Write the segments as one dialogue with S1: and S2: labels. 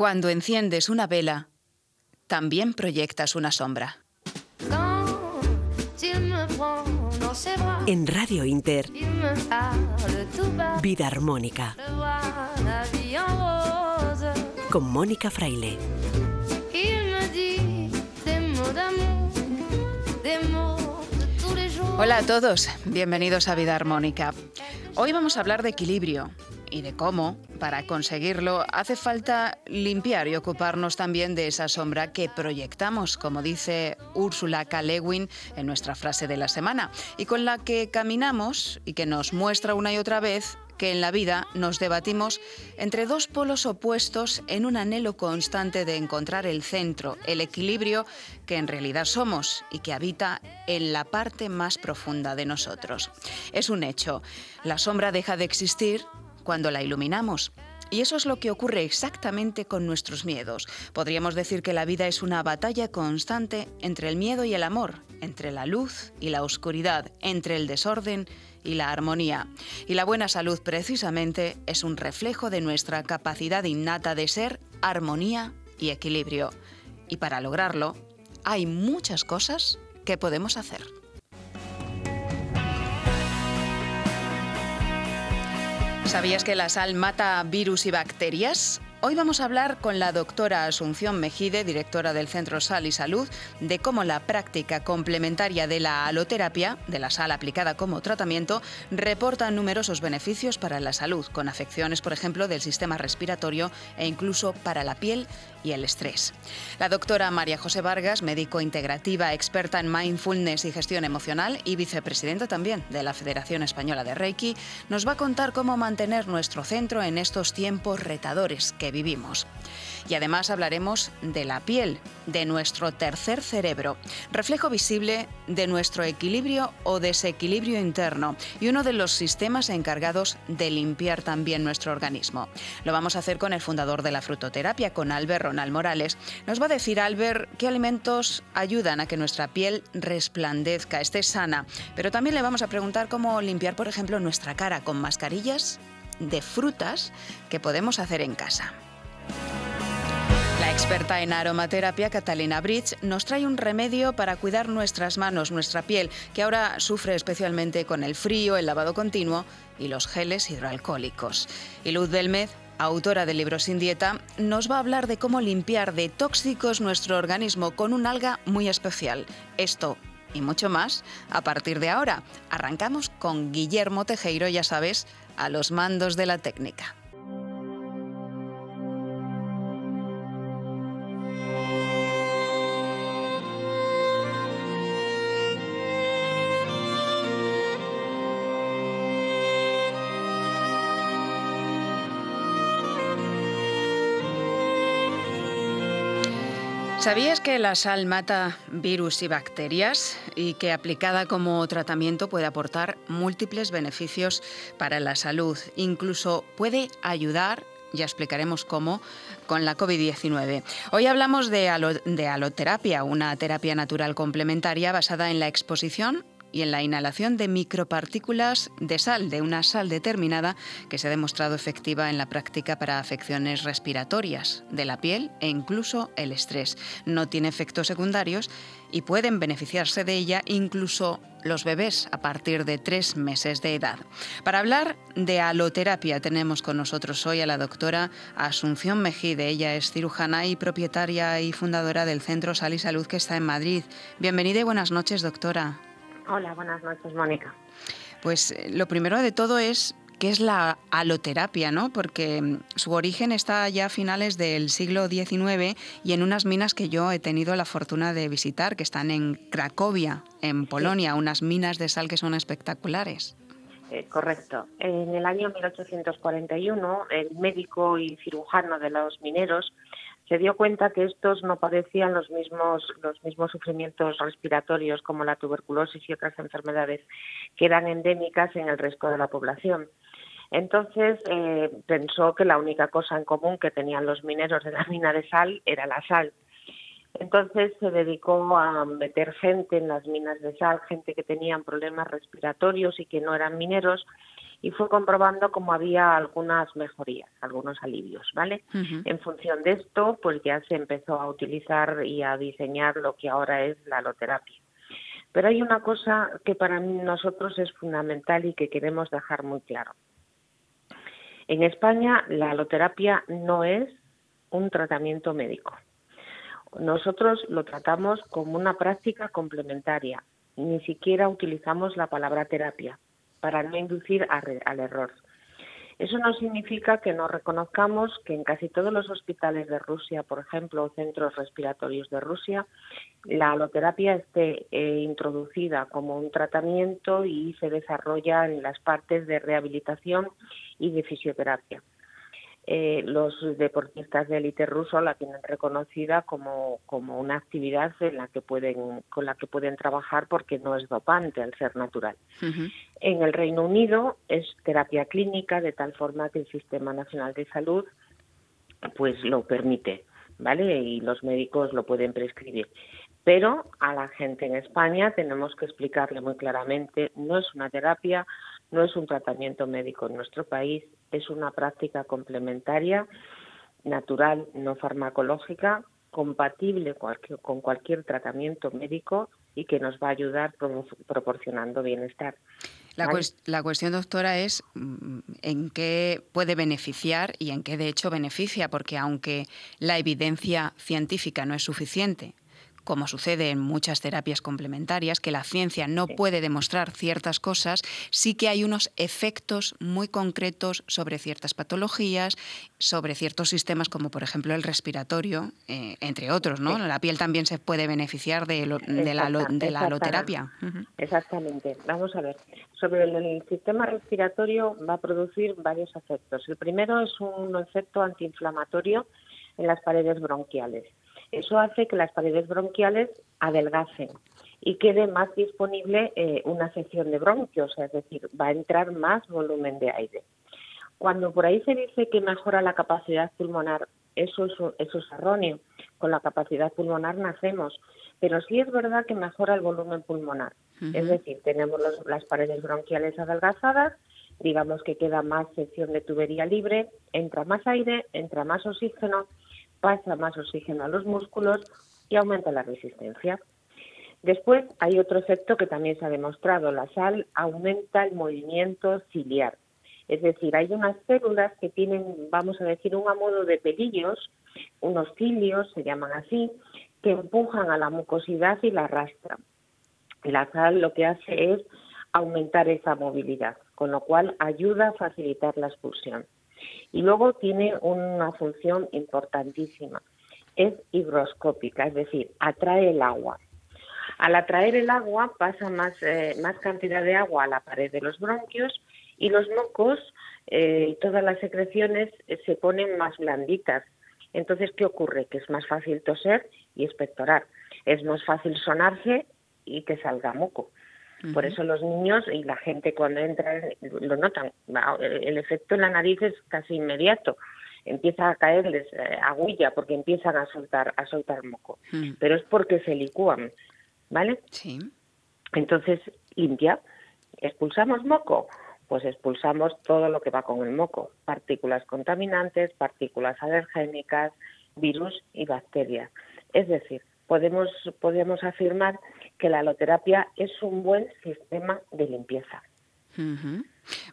S1: Cuando enciendes una vela, también proyectas una sombra.
S2: En Radio Inter, Vida Armónica. Con Mónica Fraile.
S1: Hola a todos, bienvenidos a Vida Armónica. Hoy vamos a hablar de equilibrio y de cómo, para conseguirlo, hace falta limpiar y ocuparnos también de esa sombra que proyectamos, como dice Úrsula K. En nuestra frase de la semana, y con la que caminamos y que nos muestra una y otra vez que en la vida nos debatimos entre dos polos opuestos en un anhelo constante de encontrar el centro, el equilibrio que en realidad somos y que habita en la parte más profunda de nosotros. Es un hecho, la sombra deja de existir cuando la iluminamos. Y eso es lo que ocurre exactamente con nuestros miedos. Podríamos decir que la vida es una batalla constante entre el miedo y el amor, entre la luz y la oscuridad, entre el desorden y la armonía. Y la buena salud precisamente es un reflejo de nuestra capacidad innata de ser armonía y equilibrio. Y para lograrlo, hay muchas cosas que podemos hacer. ¿Sabías que la sal mata virus y bacterias? Hoy vamos a hablar con la doctora Asunción Mejide, directora del Centro Sal y Salud, de cómo la práctica complementaria de la aloterapia, de la sal aplicada como tratamiento, reporta numerosos beneficios para la salud, con afecciones, por ejemplo, del sistema respiratorio e incluso para la piel y el estrés. La doctora María José Vargas, médico integrativa, experta en mindfulness y gestión emocional y vicepresidenta también de la Federación Española de Reiki, nos va a contar cómo mantener nuestro centro en estos tiempos retadores que vivimos. Y además hablaremos de la piel, de nuestro tercer cerebro, reflejo visible de nuestro equilibrio o desequilibrio interno y uno de los sistemas encargados de limpiar también nuestro organismo. Lo vamos a hacer con el fundador de la frutoterapia, con Albert Ronald Morales. Nos va a decir Albert qué alimentos ayudan a que nuestra piel resplandezca, esté sana, pero también le vamos a preguntar cómo limpiar, por ejemplo, nuestra cara con mascarillas de frutas que podemos hacer en casa. La experta en aromaterapia, Catalina Bridge, nos trae un remedio para cuidar nuestras manos, nuestra piel, que ahora sufre especialmente con el frío, el lavado continuo y los geles hidroalcohólicos. Y Luz Belmez, autora del libro Sin Dieta, nos va a hablar de cómo limpiar de tóxicos nuestro organismo con un alga muy especial. Esto y mucho más a partir de ahora. Arrancamos con Guillermo Tejeiro, ya sabes, a los mandos de la técnica. ¿Sabías que la sal mata virus y bacterias y que aplicada como tratamiento puede aportar múltiples beneficios para la salud? Incluso puede ayudar ya explicaremos cómo, con la COVID-19. Hoy hablamos de, de, aloterapia, una terapia natural complementaria basada en la exposición y en la inhalación de micropartículas de sal, de una sal determinada que se ha demostrado efectiva en la práctica para afecciones respiratorias de la piel e incluso el estrés. No tiene efectos secundarios y pueden beneficiarse de ella incluso los bebés a partir de tres meses de edad. Para hablar de aloterapia tenemos con nosotros hoy a la doctora Asunción Mejide. Ella es cirujana y propietaria y fundadora del Centro Sal y Salud que está en Madrid. Bienvenida y buenas noches, doctora.
S3: Hola, buenas noches, Mónica.
S1: Pues eh, lo primero de todo es qué es la aloterapia, ¿no? Porque mm, su origen está ya a finales del siglo XIX y en unas minas que yo he tenido la fortuna de visitar, que están en Cracovia, en Polonia, unas minas de sal que son espectaculares.
S3: Eh, correcto. En el año 1841, el médico y cirujano de los mineros se dio cuenta que estos no padecían los mismos, los mismos sufrimientos respiratorios como la tuberculosis y otras enfermedades que eran endémicas en el resto de la población. Entonces eh, pensó que la única cosa en común que tenían los mineros de la mina de sal era la sal. Entonces se dedicó a meter gente en las minas de sal, gente que tenían problemas respiratorios y que no eran mineros, y fue comprobando cómo había algunas mejorías, algunos alivios, ¿vale? En función de esto, pues ya se empezó a utilizar y a diseñar lo que ahora es la aloterapia. Pero hay una cosa que para nosotros es fundamental y que queremos dejar muy claro. En España la aloterapia no es un tratamiento médico. Nosotros lo tratamos como una práctica complementaria. Ni siquiera utilizamos la palabra terapia para no inducir al error. Eso no significa que no reconozcamos que en casi todos los hospitales de Rusia, por ejemplo, o centros respiratorios de Rusia, la aloterapia esté eh, introducida como un tratamiento y se desarrolla en las partes de rehabilitación y de fisioterapia. Eh, los deportistas de élite ruso la tienen reconocida como, como una actividad en la que pueden, con la que pueden trabajar porque no es dopante al ser natural. En el Reino Unido es terapia clínica de tal forma que el Sistema Nacional de Salud pues lo permite, ¿vale? Y los médicos lo pueden prescribir. Pero a la gente en España tenemos que explicarle muy claramente, no es una terapia, no es un tratamiento médico en nuestro país, es una práctica complementaria, natural, no farmacológica, compatible con cualquier tratamiento médico y que nos va a ayudar proporcionando bienestar.
S1: La, la, cuestión, doctora, es mm, en qué puede beneficiar y en qué de hecho beneficia, porque aunque la evidencia científica no es suficiente como sucede en muchas terapias complementarias, que la ciencia no puede demostrar ciertas cosas, sí que hay unos efectos muy concretos sobre ciertas patologías, sobre ciertos sistemas como por ejemplo el respiratorio, eh, entre otros, ¿no? La piel también se puede beneficiar de, de, la, de la aloterapia.
S3: Exactamente. Vamos a ver. Sobre el, sistema respiratorio va a producir varios efectos. El primero es un efecto antiinflamatorio en las paredes bronquiales. Eso hace que las paredes bronquiales adelgacen y quede más disponible eh, una sección de bronquios, es decir, va a entrar más volumen de aire. Cuando por ahí se dice que mejora la capacidad pulmonar, eso es, eso es erróneo. Con la capacidad pulmonar nacemos, pero sí es verdad que mejora el volumen pulmonar. Es decir, tenemos las paredes bronquiales adelgazadas, digamos que queda más sección de tubería libre, entra más aire, entra más oxígeno pasa más oxígeno a los músculos y aumenta la resistencia. Después hay otro efecto que también se ha demostrado. La sal aumenta el movimiento ciliar. Es decir, hay unas células que tienen, vamos a decir, un modo de pelillos, unos cilios, se llaman así, que empujan a la mucosidad y la arrastran. La sal lo que hace es aumentar esa movilidad, con lo cual ayuda a facilitar la expulsión. Y luego tiene una función importantísima, es higroscópica, es decir, atrae el agua. Al atraer el agua pasa más, eh, más cantidad de agua a la pared de los bronquios y los mocos eh, y todas las secreciones eh, se ponen más blanditas. Entonces, ¿qué ocurre? Que es más fácil toser y expectorar. Es más fácil sonarse y que salga moco. Por eso los niños y la gente cuando entra lo notan. El efecto en la nariz es casi inmediato. Empieza a caerles eh, agulla porque empiezan a soltar a soltar moco. Mm. Pero es porque se licúan, ¿vale?
S1: Sí.
S3: Entonces limpia. Expulsamos moco, pues expulsamos todo lo que va con el moco, partículas contaminantes, partículas alergénicas, virus y bacterias. Es decir, podemos, podemos afirmar que la aloterapia es un buen sistema de limpieza.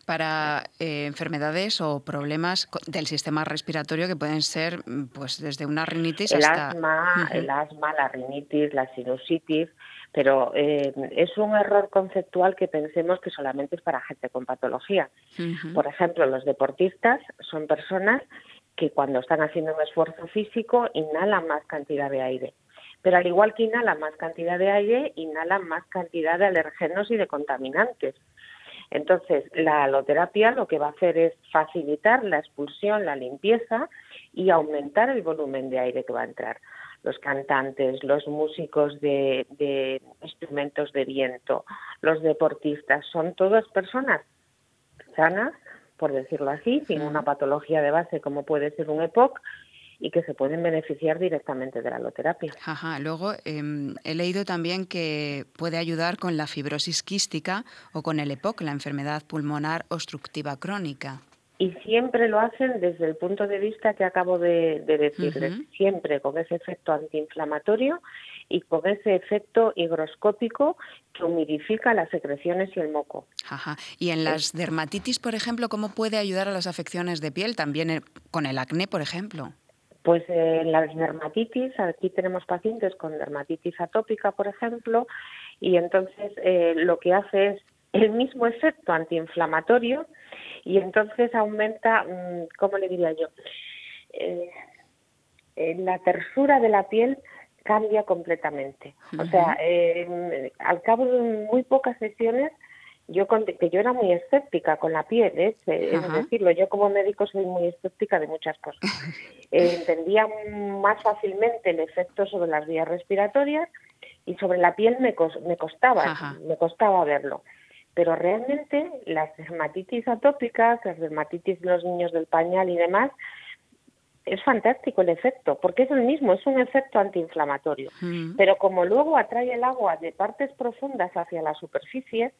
S1: Para eh, enfermedades o problemas del sistema respiratorio que pueden ser pues desde una rinitis
S3: el
S1: hasta...
S3: Asma, El asma, la rinitis, la sinusitis, pero eh, es un error conceptual que pensemos que solamente es para gente con patología. Por ejemplo, los deportistas son personas que cuando están haciendo un esfuerzo físico inhalan más cantidad de aire pero al igual que inhala más cantidad de aire, inhala más cantidad de alergenos y de contaminantes. Entonces, la aloterapia lo que va a hacer es facilitar la expulsión, la limpieza y aumentar el volumen de aire que va a entrar. Los cantantes, los músicos de, instrumentos de viento, los deportistas, son todas personas sanas, por decirlo así, sin una patología de base como puede ser un EPOC, y que se pueden beneficiar directamente de la aloterapia.
S1: Ajá. Luego em, he leído también que puede ayudar con la fibrosis quística o con el EPOC, la enfermedad pulmonar obstructiva crónica.
S3: Y siempre lo hacen desde el punto de vista que acabo de, decirles, siempre con ese efecto antiinflamatorio y con ese efecto higroscópico que humidifica las secreciones y el moco.
S1: Ajá. Y en las dermatitis, por ejemplo, ¿cómo puede ayudar a las afecciones de piel? También eh, con el acné, por ejemplo.
S3: Pues en las dermatitis, aquí tenemos pacientes con dermatitis atópica, por ejemplo, y entonces eh, lo que hace es el mismo efecto antiinflamatorio, y entonces aumenta, mm, ¿cómo le diría yo? Eh, la tersura de la piel cambia completamente. O sea, eh, al cabo de muy pocas sesiones, yo que yo era muy escéptica con la piel, ¿eh? es decirlo, yo como médico soy muy escéptica de muchas cosas. entendía más fácilmente el efecto sobre las vías respiratorias y sobre la piel me, me costaba, me costaba verlo pero realmente las dermatitis atópicas, las dermatitis de los niños del pañal y demás, es fantástico el efecto, porque es el mismo, es un efecto antiinflamatorio. Mm. Pero como luego atrae el agua de partes profundas hacia la superficie,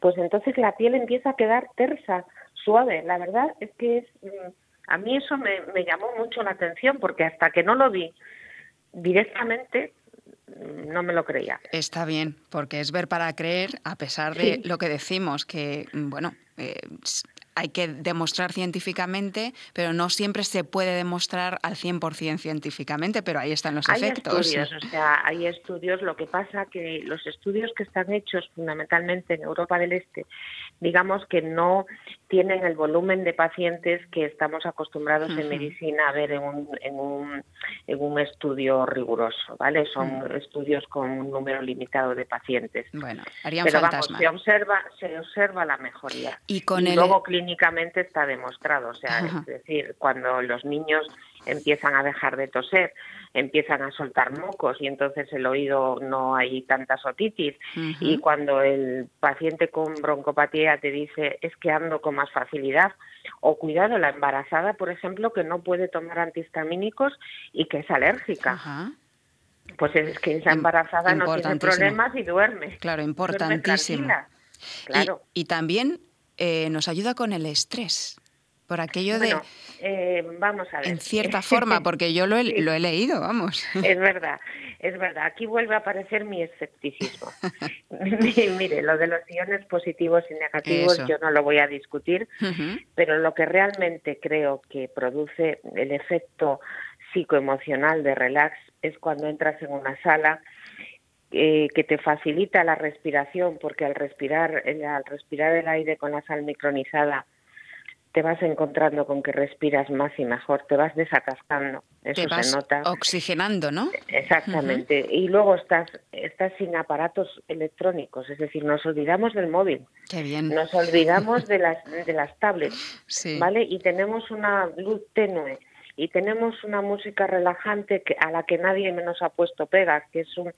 S3: pues entonces la piel empieza a quedar tersa, suave. La verdad es que es, mm, a mí eso me, me llamó mucho la atención, porque hasta que no lo vi directamente, no me lo creía.
S1: Está bien, porque es ver para creer, a pesar de lo que decimos, que, bueno, eh, hay que demostrar científicamente, pero no siempre se puede demostrar al 100% científicamente, pero ahí están los efectos.
S3: Hay estudios, o sea, hay estudios, lo que pasa que los estudios que están hechos fundamentalmente en Europa del Este, digamos que no tienen el volumen de pacientes que estamos acostumbrados en medicina a ver en un, en un, en un estudio riguroso, ¿vale? Son mm. estudios con un número limitado de pacientes.
S1: Bueno, harían
S3: Pero vamos, se observa, se observa la mejoría. Y, con el... luego clínicamente está demostrado, o sea, es decir, cuando los niños empiezan a dejar de toser, empiezan a soltar mocos y entonces el oído no hay tanta otitis. Y cuando el paciente con broncopatía te dice es que ando con más facilidad o cuidado la embarazada por ejemplo que no puede tomar antihistamínicos y que es alérgica pues es que esa embarazada no tiene problemas y duerme.
S1: Claro importantísimo. claro. y, también eh, nos ayuda con el estrés por aquello de...
S3: Eh, vamos a ver.
S1: En cierta forma, porque yo lo he, lo he leído, vamos.
S3: Es verdad, es verdad. Aquí vuelve a aparecer mi escepticismo. Mire, lo de los iones positivos y negativos yo no lo voy a discutir, pero lo que realmente creo que produce el efecto psicoemocional de relax es cuando entras en una sala eh, que te facilita la respiración, porque al respirar, al respirar el aire con la sal micronizada, te vas encontrando con que respiras más y mejor, te vas desatascando, eso te vas se nota.
S1: Oxigenando, ¿no?
S3: Exactamente. Y luego estás, estás sin aparatos electrónicos, es decir, nos olvidamos del móvil.
S1: Qué bien.
S3: Nos olvidamos de las, de las tablets, ¿vale? Y tenemos una luz tenue y tenemos una música relajante que, a la que nadie menos ha puesto pegas, que es un,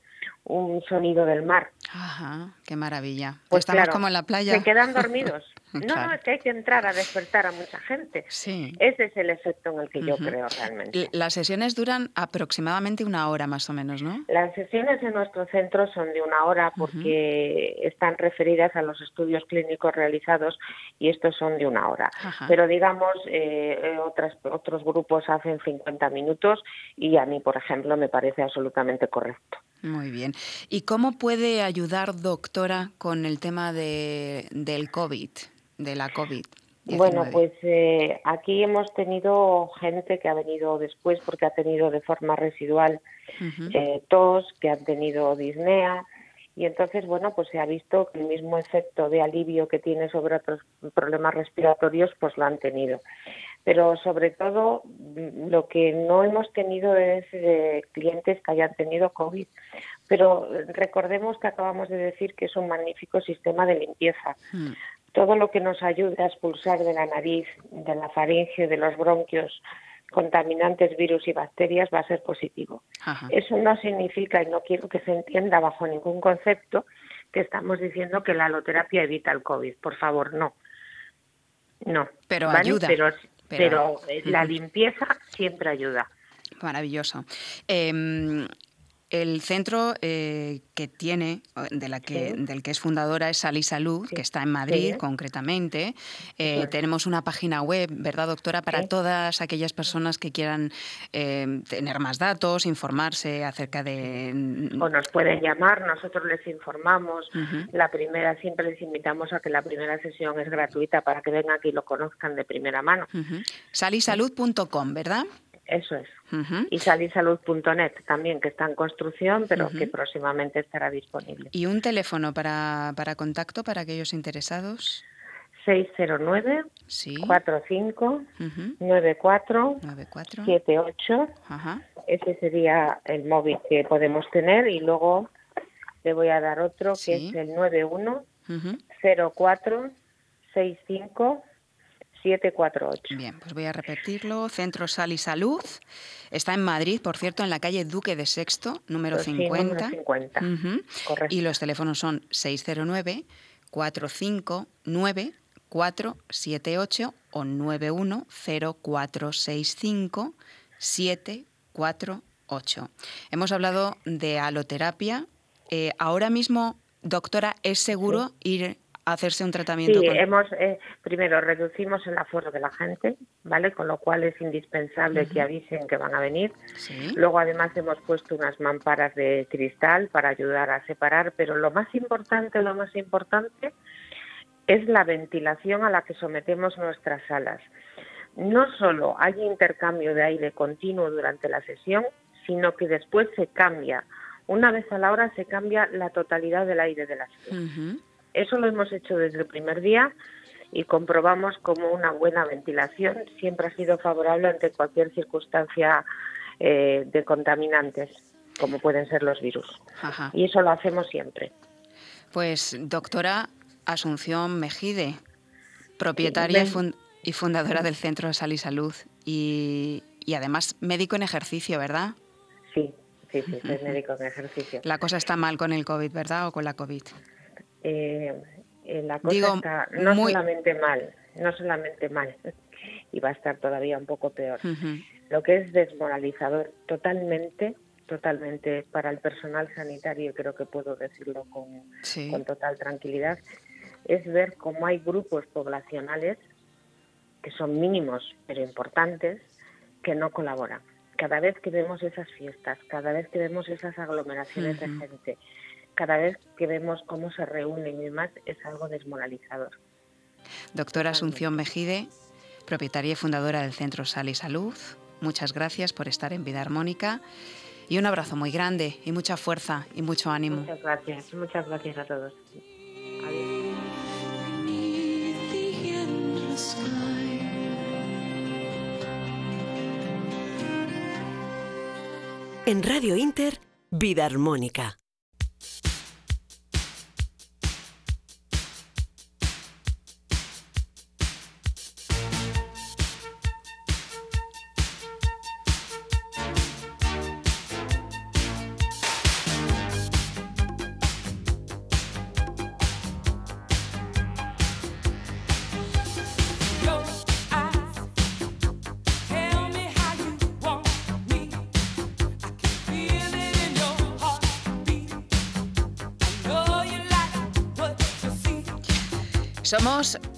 S3: un sonido del mar.
S1: Ajá, qué maravilla. Pues Estamos como en la playa.
S3: Se quedan dormidos. No, no, es que hay que entrar a despertar a mucha gente. Sí. Ese es el efecto en el que yo creo realmente.
S1: Las sesiones duran aproximadamente una hora más o menos, ¿no?
S3: Las sesiones en nuestro centro son de una hora porque están referidas a los estudios clínicos realizados y estos son de una hora. Pero digamos, eh, eh, otras, otros grupos hacen 50 minutos y a mí, por ejemplo, me parece absolutamente correcto.
S1: Muy bien. ¿Y cómo puede ayudar, doctora, con el tema de, del COVID, de la COVID?
S3: Bueno, pues eh, aquí hemos tenido gente que ha venido después porque ha tenido de forma residual eh, tos, que han tenido disnea, y entonces, bueno, pues se ha visto que el mismo efecto de alivio que tiene sobre otros problemas respiratorios, pues lo han tenido pero sobre todo mm, lo que no hemos tenido es eh, clientes que hayan tenido COVID. Pero recordemos que acabamos de decir que es un magnífico sistema de limpieza. Hmm. Todo lo que nos ayude a expulsar de la nariz, de la faringe, de los bronquios, contaminantes, virus y bacterias va a ser positivo. Eso no significa, y no quiero que se entienda bajo ningún concepto, que estamos diciendo que la aloterapia evita el COVID. Por favor, no. No.
S1: Pero ayuda.
S3: Pero, la limpieza siempre ayuda.
S1: Maravilloso. Em, el centro eh, que tiene, de la que, del que es fundadora es Sal y Salud, que está en Madrid concretamente. Eh, tenemos una página web, ¿verdad, doctora? Para todas aquellas personas que quieran eh, tener más datos, informarse acerca de...
S3: O nos pueden llamar, nosotros les informamos. La primera, siempre les invitamos a que la primera sesión es gratuita para que vengan aquí y lo conozcan de primera mano.
S1: Salisalud.com, ¿verdad?
S3: Eso es. Y salisalud.net también, que está en construcción, pero que próximamente estará disponible.
S1: ¿Y un teléfono para, para contacto para aquellos interesados?
S3: 609 sí. 45 94 78. Ese sería el móvil que podemos tener y luego le voy a dar otro que es el 91 04 65 748.
S1: Bien, pues voy a repetirlo. Centro Sal y Salud. Está en Madrid, por cierto, en la calle Duque de Sexto, número 50. Y los teléfonos son 609 459 478 o 910465 748. Hemos hablado de aloterapia. Eh, ahora mismo, doctora, ¿es seguro ir hacerse un tratamiento.
S3: Sí, hemos, eh, primero reducimos el aforo de la gente, ¿vale? Con lo cual es indispensable que avisen que van a venir. Luego además hemos puesto unas mamparas de cristal para ayudar a separar, pero lo más importante, lo más importante es la ventilación a la que sometemos nuestras salas. No solo hay intercambio de aire continuo durante la sesión, sino que después se cambia. Una vez a la hora se cambia la totalidad del aire de la sala. Eso lo hemos hecho desde el primer día y comprobamos como una buena ventilación siempre ha sido favorable ante cualquier circunstancia eh, de contaminantes, como pueden ser los virus. Y eso lo hacemos siempre.
S1: Pues, doctora Asunción Mejide, propietaria y, fundadora del Centro de Sal y Salud y, además médico en ejercicio, ¿verdad?
S3: Sí, sí, sí, soy médico en ejercicio.
S1: La cosa está mal con el COVID, ¿verdad? ¿O con la COVID?
S3: Eh, eh, la cosa está no solamente mal, no solamente mal, y va a estar todavía un poco peor. Lo que es desmoralizador totalmente, totalmente para el personal sanitario, creo que puedo decirlo con, con total tranquilidad, es ver cómo hay grupos poblacionales que son mínimos pero importantes que no colaboran. Cada vez que vemos esas fiestas, cada vez que vemos esas aglomeraciones de gente, cada vez que vemos cómo se reúnen y demás es algo desmoralizador.
S1: Doctora Asunción Mejide, propietaria y fundadora del Centro Sal y Salud, muchas gracias por estar en Vida Armónica y un abrazo muy grande y mucha fuerza y mucho ánimo.
S3: Muchas gracias, muchas gracias a todos.
S2: En Radio Inter, Vida Armónica.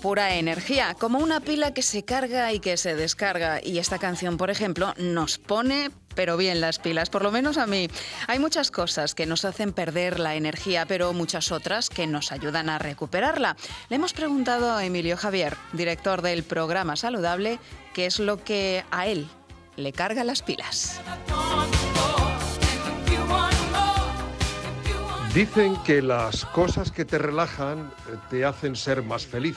S1: Pura energía, como una pila que se carga y que se descarga. Y esta canción, por ejemplo, nos pone pero bien las pilas, por lo menos a mí. Hay muchas cosas que nos hacen perder la energía, pero muchas otras que nos ayudan a recuperarla. Le hemos preguntado a Emilio Javier, director del programa Saludable, qué es lo que a él le carga las pilas.
S4: Dicen que las cosas que te relajan eh, te hacen ser más feliz.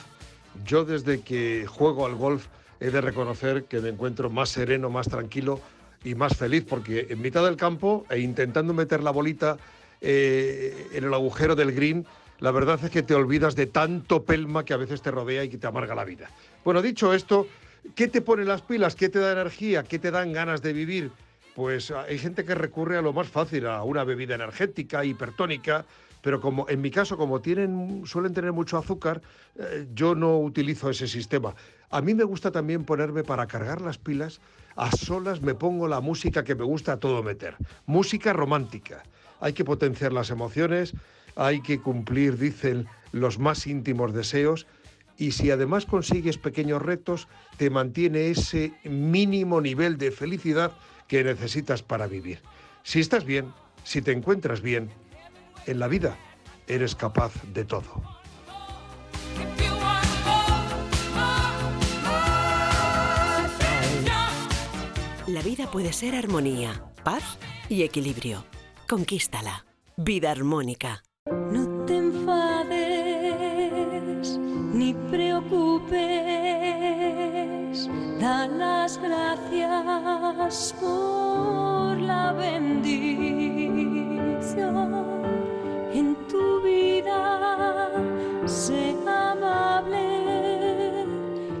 S4: Yo desde que juego al golf he de reconocer que me encuentro más sereno, más tranquilo y más feliz, porque en mitad del campo e intentando meter la bolita eh, en el agujero del green, la verdad es que te olvidas de tanto pelma que a veces te rodea y que te amarga la vida. Bueno, dicho esto, ¿qué te pone las pilas? ¿Qué te da energía? ¿Qué te dan ganas de vivir? Pues hay gente que recurre a lo más fácil, a una bebida energética, hipertónica, pero como en mi caso, como tienen, suelen tener mucho azúcar, eh, yo no utilizo ese sistema. A mí me gusta también ponerme para cargar las pilas A solas me pongo la música que me gusta a todo meter. Música romántica. Hay que potenciar las emociones, hay que cumplir, dicen, los más íntimos deseos y si además consigues pequeños retos, te mantiene ese mínimo nivel de felicidad que necesitas para vivir. Si estás bien, si te encuentras bien, en la vida eres capaz de todo.
S2: La vida puede ser armonía, paz y equilibrio. Conquístala. Vida armónica.
S5: No te enfades ni preocupes. Las gracias por la bendición en tu vida. Sé amable.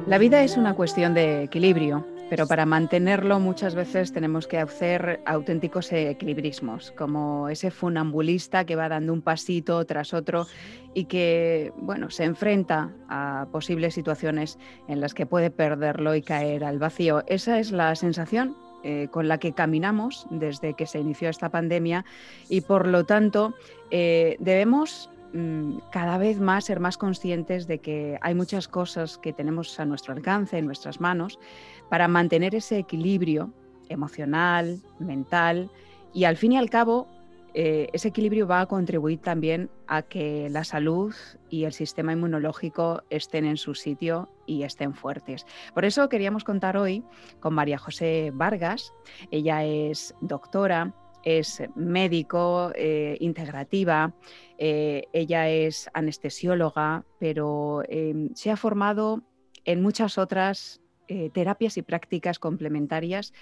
S1: La vida es una cuestión de equilibrio pero para mantenerlo muchas veces tenemos que hacer auténticos equilibrismos, como ese funambulista que va dando un pasito tras otro y que, bueno, se enfrenta a posibles situaciones en las que puede perderlo y caer al vacío. Esa es la sensación eh, con la que caminamos desde que se inició esta pandemia y por lo tanto eh, debemos mm, cada vez más ser más conscientes de que hay muchas cosas que tenemos a nuestro alcance, en nuestras manos, para mantener ese equilibrio emocional, mental y al fin y al cabo eh, ese equilibrio va a contribuir también a que la salud y el sistema inmunológico estén en su sitio y estén fuertes. Por eso queríamos contar hoy con María José Vargas. Ella es doctora, es médico eh, integrativa, eh, ella es anestesióloga, pero se ha formado en muchas otras eh, terapias y prácticas complementarias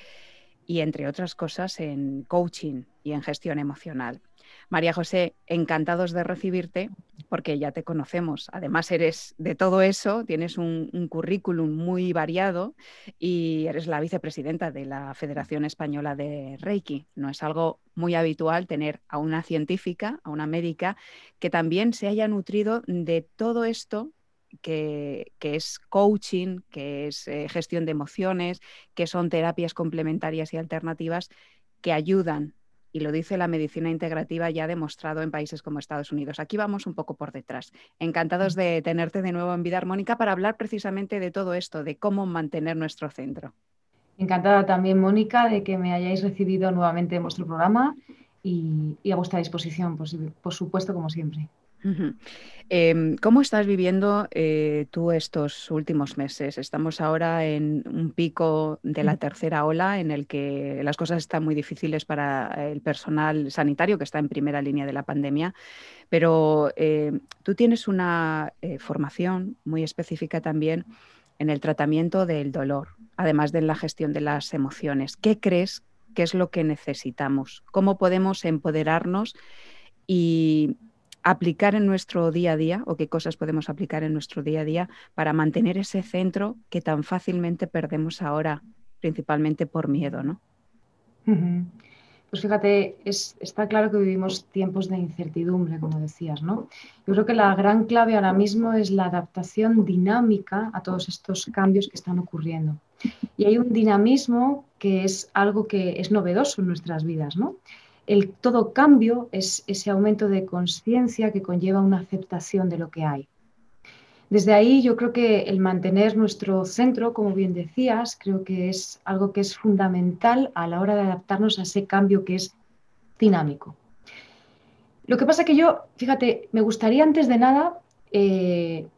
S1: y, entre otras cosas, en coaching y en gestión emocional. María José, encantados de recibirte porque ya te conocemos. Además, eres de todo eso, tienes un, un, currículum muy variado y eres la vicepresidenta de la Federación Española de Reiki. No es algo muy habitual tener a una científica, a una médica, que también se haya nutrido de todo esto que, es coaching, que es eh, gestión de emociones, que son terapias complementarias y alternativas que ayudan, y lo dice la medicina integrativa ya demostrado en países como Estados Unidos. Aquí vamos un poco por detrás. Encantados de tenerte de nuevo en Vida Armónica para hablar precisamente de todo esto, de cómo mantener nuestro centro.
S6: Encantada también, Mónica, de que me hayáis recibido nuevamente en vuestro programa y, a vuestra disposición, por supuesto, como siempre.
S1: Em, ¿Cómo estás viviendo eh, tú estos últimos meses? Estamos ahora en un pico de la tercera ola en el que las cosas están muy difíciles para el personal sanitario que está en primera línea de la pandemia, pero eh, tú tienes una eh, formación muy específica también en el tratamiento del dolor, además de la gestión de las emociones. ¿Qué crees que es lo que necesitamos? ¿Cómo podemos empoderarnos y aplicar en nuestro día a día o qué cosas podemos aplicar en nuestro día a día para mantener ese centro que tan fácilmente perdemos ahora, principalmente por miedo, ¿no?
S6: Pues fíjate, está claro que vivimos tiempos de incertidumbre, como decías, ¿no? Yo creo que la gran clave ahora mismo es la adaptación dinámica a todos estos cambios que están ocurriendo. Y hay un dinamismo que es algo que es novedoso en nuestras vidas, ¿no? El todo cambio es ese aumento de conciencia que conlleva una aceptación de lo que hay. Desde ahí yo creo que el mantener nuestro centro, como bien decías, creo que es algo que es fundamental a la hora de adaptarnos a ese cambio que es dinámico. Lo que pasa que yo, fíjate, me gustaría antes de nada eh,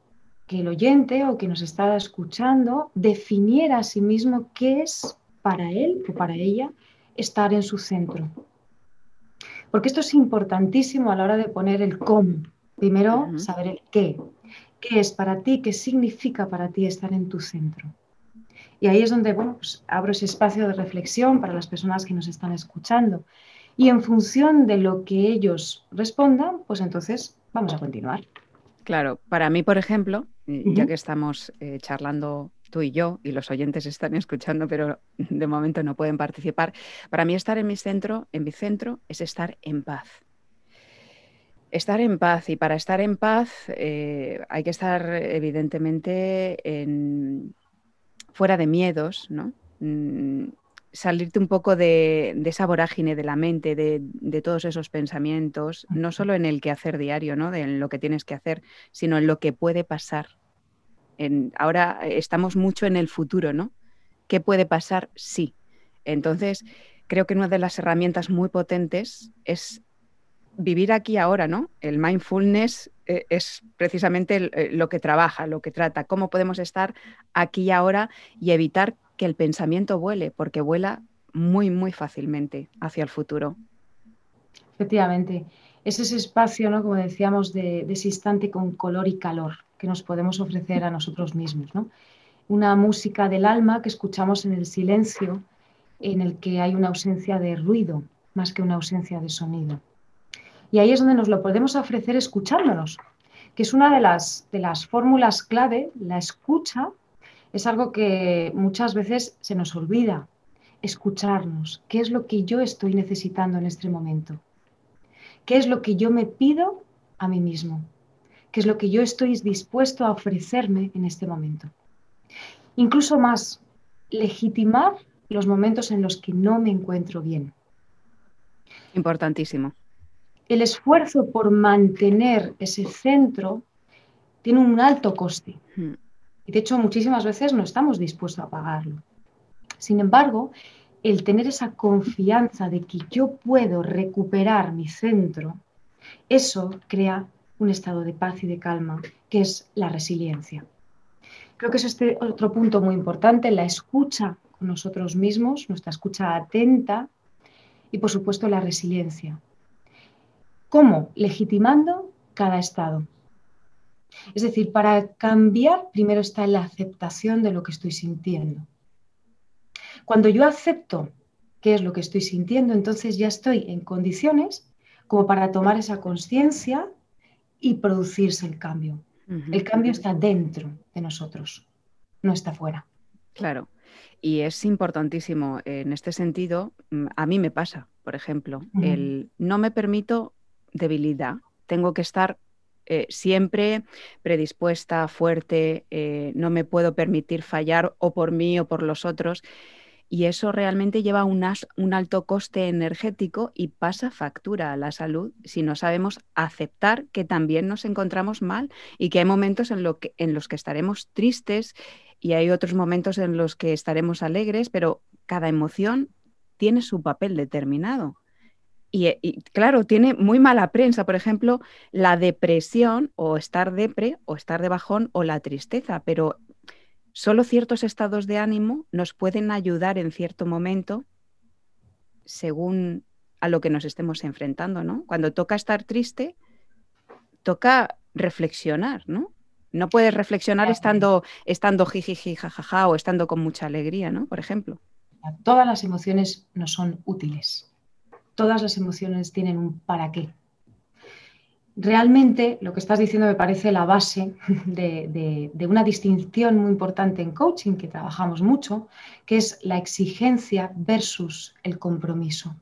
S6: que el oyente o que nos está escuchando definiera a sí mismo qué es para él o para ella estar en su centro. Porque esto es importantísimo a la hora de poner el cómo. Primero, saber el qué. ¿Qué es para ti? ¿Qué significa para ti estar en tu centro? Y ahí es donde bueno, pues, abro ese espacio de reflexión para las personas que nos están escuchando. Y en función de lo que ellos respondan, pues entonces vamos a continuar.
S1: Claro, para mí, por ejemplo, ya que estamos eh, charlando tú y yo, y los oyentes están escuchando, pero de momento no pueden participar. Para mí estar en mi centro, en mi centro, es estar en paz. Estar en paz y para estar en paz eh, hay que estar evidentemente fuera de miedos, ¿no? Mm, salirte un poco de, esa vorágine de la mente, de, todos esos pensamientos, no solo en el quehacer diario, ¿no? De lo que tienes que hacer, sino en lo que puede pasar. Ahora estamos mucho en el futuro, ¿no? ¿Qué puede pasar? Sí. Entonces, creo que una de las herramientas muy potentes es vivir aquí ahora, ¿no? El mindfulness eh, es precisamente eh, lo que trabaja, lo que trata, cómo podemos estar aquí ahora y evitar que el pensamiento vuele, porque vuela muy, muy fácilmente hacia el futuro.
S6: Efectivamente, es ese espacio, ¿no? como decíamos, de, ese instante con color y calor que nos podemos ofrecer a nosotros mismos. ¿no? Una música del alma que escuchamos en el silencio, en el que hay una ausencia de ruido más que una ausencia de sonido. Y ahí es donde nos lo podemos ofrecer escuchándonos, que es una de las, de las fórmulas clave, la escucha es algo que muchas veces se nos olvida, escucharnos, qué es lo que yo estoy necesitando en este momento, qué es lo que yo me pido a mí mismo, qué es lo que yo estoy dispuesto a ofrecerme en este momento. Incluso más, legitimar los momentos en los que no me encuentro bien.
S1: Importantísimo.
S6: El esfuerzo por mantener ese centro tiene un alto coste. Y de hecho muchísimas veces no estamos dispuestos a pagarlo. Sin embargo, el tener esa confianza de que yo puedo recuperar mi centro, eso crea un estado de paz y de calma, que es la resiliencia. Creo que es este otro punto muy importante, la escucha con nosotros mismos, nuestra escucha atenta y por supuesto la resiliencia. ¿Cómo? Legitimando cada estado. Es decir, para cambiar primero está la aceptación de lo que estoy sintiendo. Cuando yo acepto qué es lo que estoy sintiendo, entonces ya estoy en condiciones como para tomar esa conciencia y producirse el cambio. El cambio está dentro de nosotros, no está fuera.
S1: Claro. Y es importantísimo en este sentido, mm, a mí me pasa, por ejemplo, el no me permito debilidad, tengo que estar eh, siempre predispuesta, fuerte, eh, no me puedo permitir fallar o por mí o por los otros. Y eso realmente lleva un, alto coste energético y pasa factura a la salud si no sabemos aceptar que también nos encontramos mal y que hay momentos en, los que estaremos tristes y hay otros momentos en los que estaremos alegres, pero cada emoción tiene su papel determinado. Y, claro, tiene muy mala prensa, por ejemplo, la depresión o estar depre o estar de bajón o la tristeza, pero solo ciertos estados de ánimo nos pueden ayudar en cierto momento según a lo que nos estemos enfrentando, ¿no? Cuando toca estar triste, toca reflexionar, ¿no? No puedes reflexionar estando, estando jijiji, jajaja o estando con mucha alegría, ¿no? Por ejemplo.
S6: Todas las emociones no son útiles todas las emociones tienen un para qué. Realmente lo que estás diciendo me parece la base de, una distinción muy importante en coaching que trabajamos mucho, que es la exigencia versus el compromiso.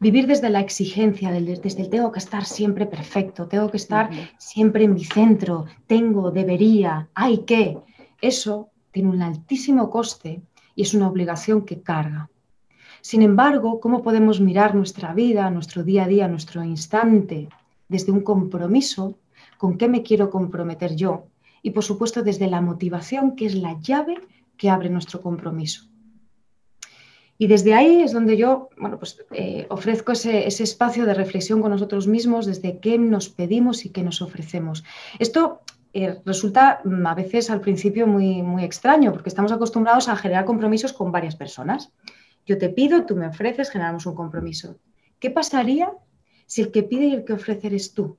S6: Vivir desde la exigencia, desde el tengo que estar siempre perfecto, tengo que estar siempre en mi centro, tengo, debería, hay que, eso tiene un altísimo coste y es una obligación que carga. Sin embargo, ¿cómo podemos mirar nuestra vida, nuestro día a día, nuestro instante desde un compromiso? ¿Con qué me quiero comprometer yo? Y por supuesto desde la motivación, que es la llave que abre nuestro compromiso. Y desde ahí es donde yo bueno, pues, eh, ofrezco ese, espacio de reflexión con nosotros mismos, desde qué nos pedimos y qué nos ofrecemos. Esto eh, resulta mm, a veces al principio muy, muy extraño, porque estamos acostumbrados a generar compromisos con varias personas. Yo te pido, tú me ofreces, generamos un compromiso. ¿Qué pasaría si el que pide y el que ofrece eres tú?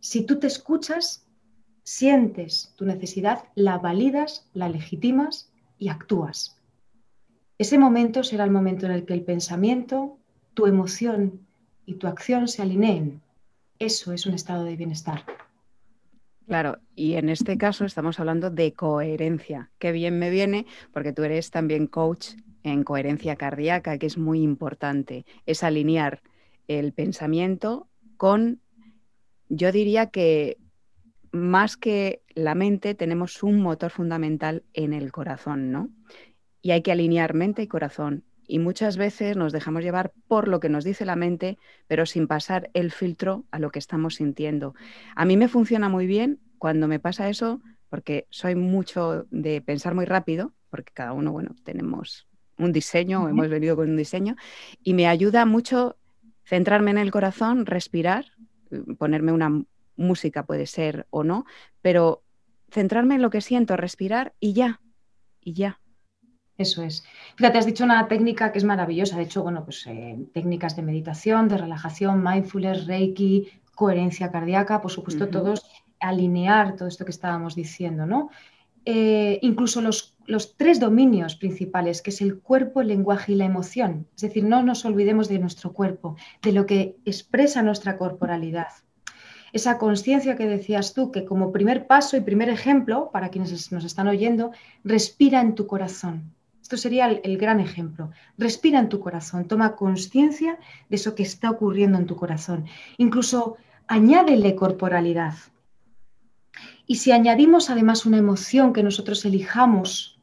S6: Si tú te escuchas, sientes tu necesidad, la validas, la legitimas y actúas. Ese momento será el momento en el que el pensamiento, tu emoción y tu acción se alineen. Eso es un estado de bienestar.
S1: Claro, y en este caso estamos hablando de coherencia. Qué bien me viene, porque tú eres también coach en coherencia cardíaca, que es muy importante, es alinear el pensamiento con, yo diría que más que la mente, tenemos un motor fundamental en el corazón, ¿no? y hay que alinear mente y corazón. Y muchas veces nos dejamos llevar por lo que nos dice la mente, pero sin pasar el filtro a lo que estamos sintiendo. A mí me funciona muy bien cuando me pasa eso, porque soy mucho de pensar muy rápido, porque cada uno, bueno, tenemos un diseño, hemos venido con un diseño, y me ayuda mucho centrarme en el corazón, respirar, mm, ponerme una música puede ser o no, pero centrarme en lo que siento, respirar y ya, y ya.
S6: Eso es. Fíjate, has dicho una técnica que es maravillosa. De hecho, bueno, pues eh, técnicas de meditación, de relajación, mindfulness, reiki, coherencia cardíaca, por supuesto, todos alinear todo esto que estábamos diciendo, ¿no? Eh, incluso los, los, tres dominios principales, que es el cuerpo, el lenguaje y la emoción. Es decir, no nos olvidemos de nuestro cuerpo, de lo que expresa nuestra corporalidad. Esa conciencia que decías tú, que como primer paso y primer ejemplo, para quienes nos están oyendo, respira en tu corazón. Esto sería el, gran ejemplo. Respira en tu corazón, toma conciencia de eso que está ocurriendo en tu corazón. Incluso añádele corporalidad. Y si añadimos además una emoción que nosotros elijamos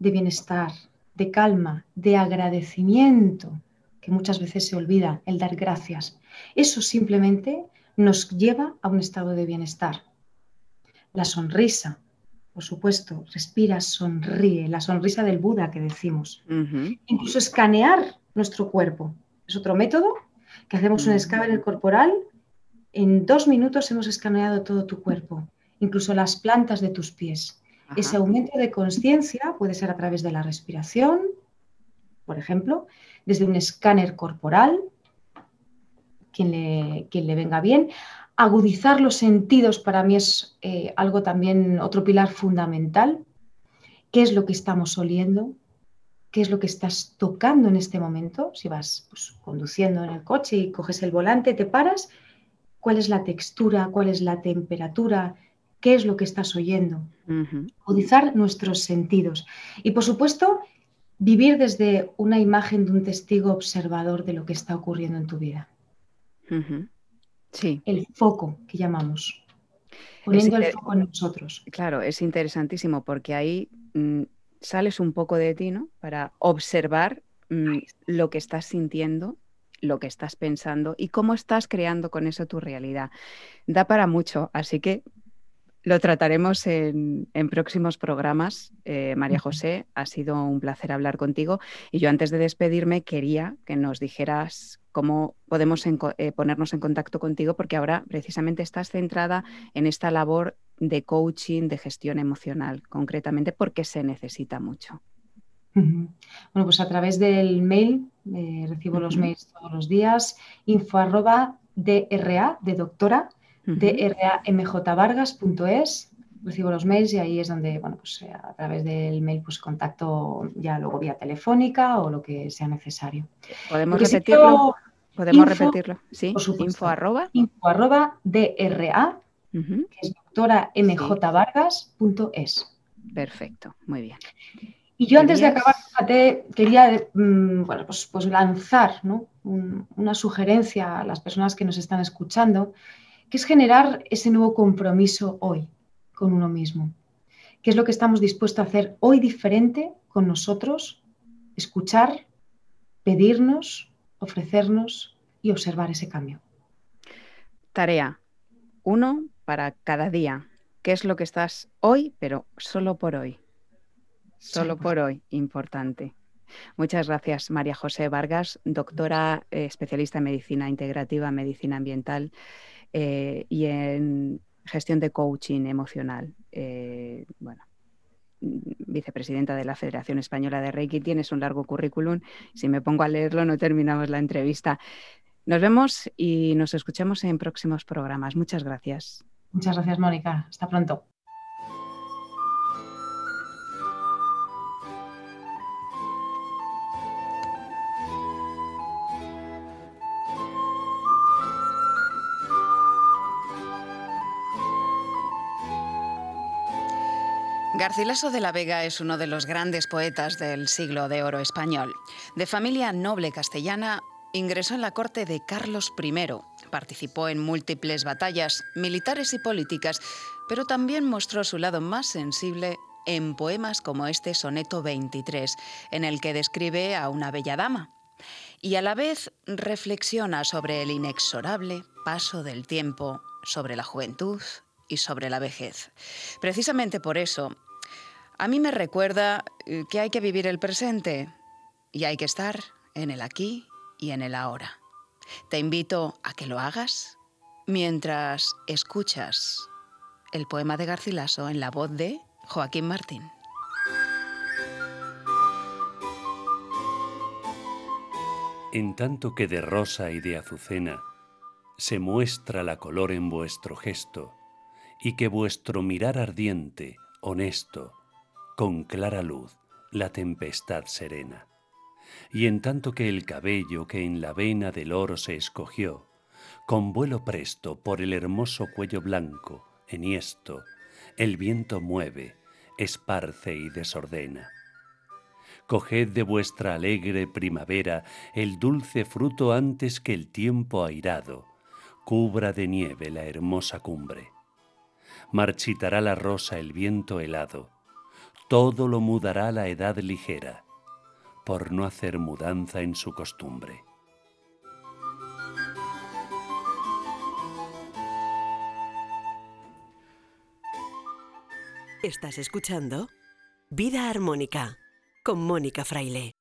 S6: de bienestar, de calma, de agradecimiento, que muchas veces se olvida, el dar gracias, eso simplemente nos lleva a un estado de bienestar. La sonrisa, por supuesto, respira, sonríe, la sonrisa del Buda que decimos. Incluso escanear nuestro cuerpo. Es otro método que hacemos un escáner corporal. En dos minutos hemos escaneado todo tu cuerpo, incluso las plantas de tus pies. Ese aumento de conciencia puede ser a través de la respiración, por ejemplo, desde un escáner corporal, quien le, quien le venga bien, agudizar los sentidos para mí es eh, algo también, otro pilar fundamental. ¿Qué es lo que estamos oliendo? ¿Qué es lo que estás tocando en este momento? Si vas pues, conduciendo en el coche y coges el volante, te paras, ¿cuál es la textura? ¿Cuál es la temperatura? ¿Qué es lo que estás oyendo? Agudizar nuestros sentidos. Y por supuesto, vivir desde una imagen de un testigo observador de lo que está ocurriendo en tu vida
S1: sí.
S6: el foco que llamamos, poniendo el foco en nosotros.
S1: Claro, es interesantísimo porque ahí mm, sales un poco de ti, ¿no? Para observar mm, lo que estás sintiendo, lo que estás pensando y cómo estás creando con eso tu realidad. Da para mucho, así que lo trataremos en, próximos programas. Eh, María José, ha sido un placer hablar contigo. Y yo antes de despedirme quería que nos dijeras cómo podemos eh, ponernos en contacto contigo, porque ahora precisamente estás centrada en esta labor de coaching, de gestión emocional, concretamente porque se necesita mucho.
S6: Bueno, pues a través del mail, eh, recibo los mails todos los días, info arroba DRA, de doctora, dramjvargas.es, recibo los mails y ahí es donde, bueno, pues eh, a través del mail pues contacto ya luego vía telefónica o lo que sea necesario.
S1: ¿Podemos repetirlo? ¿Podemos repetirlo? Sí, info arroba.
S6: Info arroba DRA, que es doctora mjvargas.es.
S1: Perfecto, muy bien.
S6: Y yo antes de acabar, fíjate, quería mm, bueno, pues, pues lanzar una sugerencia a las personas que nos están escuchando, que es generar ese nuevo compromiso hoy con uno mismo. ¿Qué es lo que estamos dispuestos a hacer hoy diferente con nosotros? Escuchar, pedirnos, ofrecernos y observar ese cambio.
S1: Tarea. Uno para cada día. ¿Qué es lo que estás hoy, pero solo por hoy? Solo por hoy, importante. Muchas gracias, María José Vargas, doctora eh, especialista en medicina integrativa, medicina ambiental eh, y en gestión de coaching emocional. Eh, bueno, vicepresidenta de la Federación Española de Reiki, tienes un largo currículum. Si me pongo a leerlo, no terminamos la entrevista. Nos vemos y nos escuchamos en próximos programas. Muchas gracias.
S6: Muchas gracias, Mónica. Hasta pronto.
S1: Garcilaso de la Vega es uno de los grandes poetas del siglo de oro español. De familia noble castellana, ingresó en la corte de Carlos I, participó en múltiples batallas militares y políticas, pero también mostró su lado más sensible en poemas como este soneto 23, en el que describe a una bella dama y a la vez reflexiona sobre el inexorable paso del tiempo, sobre la juventud y sobre la vejez. Precisamente por eso, a mí me recuerda eh, que hay que vivir el presente y hay que estar en el aquí y en el ahora. Te invito a que lo hagas mientras escuchas el poema de Garcilaso en la voz de Joaquín Martín.
S7: En tanto que de rosa y de azucena se muestra la color en vuestro gesto, y que vuestro mirar ardiente, honesto, con clara luz la tempestad serena. Y en tanto que el cabello que en la vena del oro se escogió, con vuelo presto por el hermoso cuello blanco, enhiesto, el viento mueve, esparce y desordena. Coged de vuestra alegre primavera el dulce fruto antes que el tiempo airado cubra de nieve la hermosa cumbre. Marchitará la rosa el viento helado, todo lo mudará la edad ligera, por no hacer mudanza en su costumbre.
S2: Estás escuchando Vida Armónica con Mónica Fraile.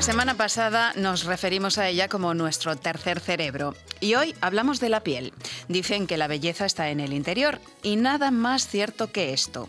S1: La semana pasada nos referimos a ella como nuestro tercer cerebro y hoy hablamos de la piel. Dicen que la belleza está en el interior y nada más cierto que esto.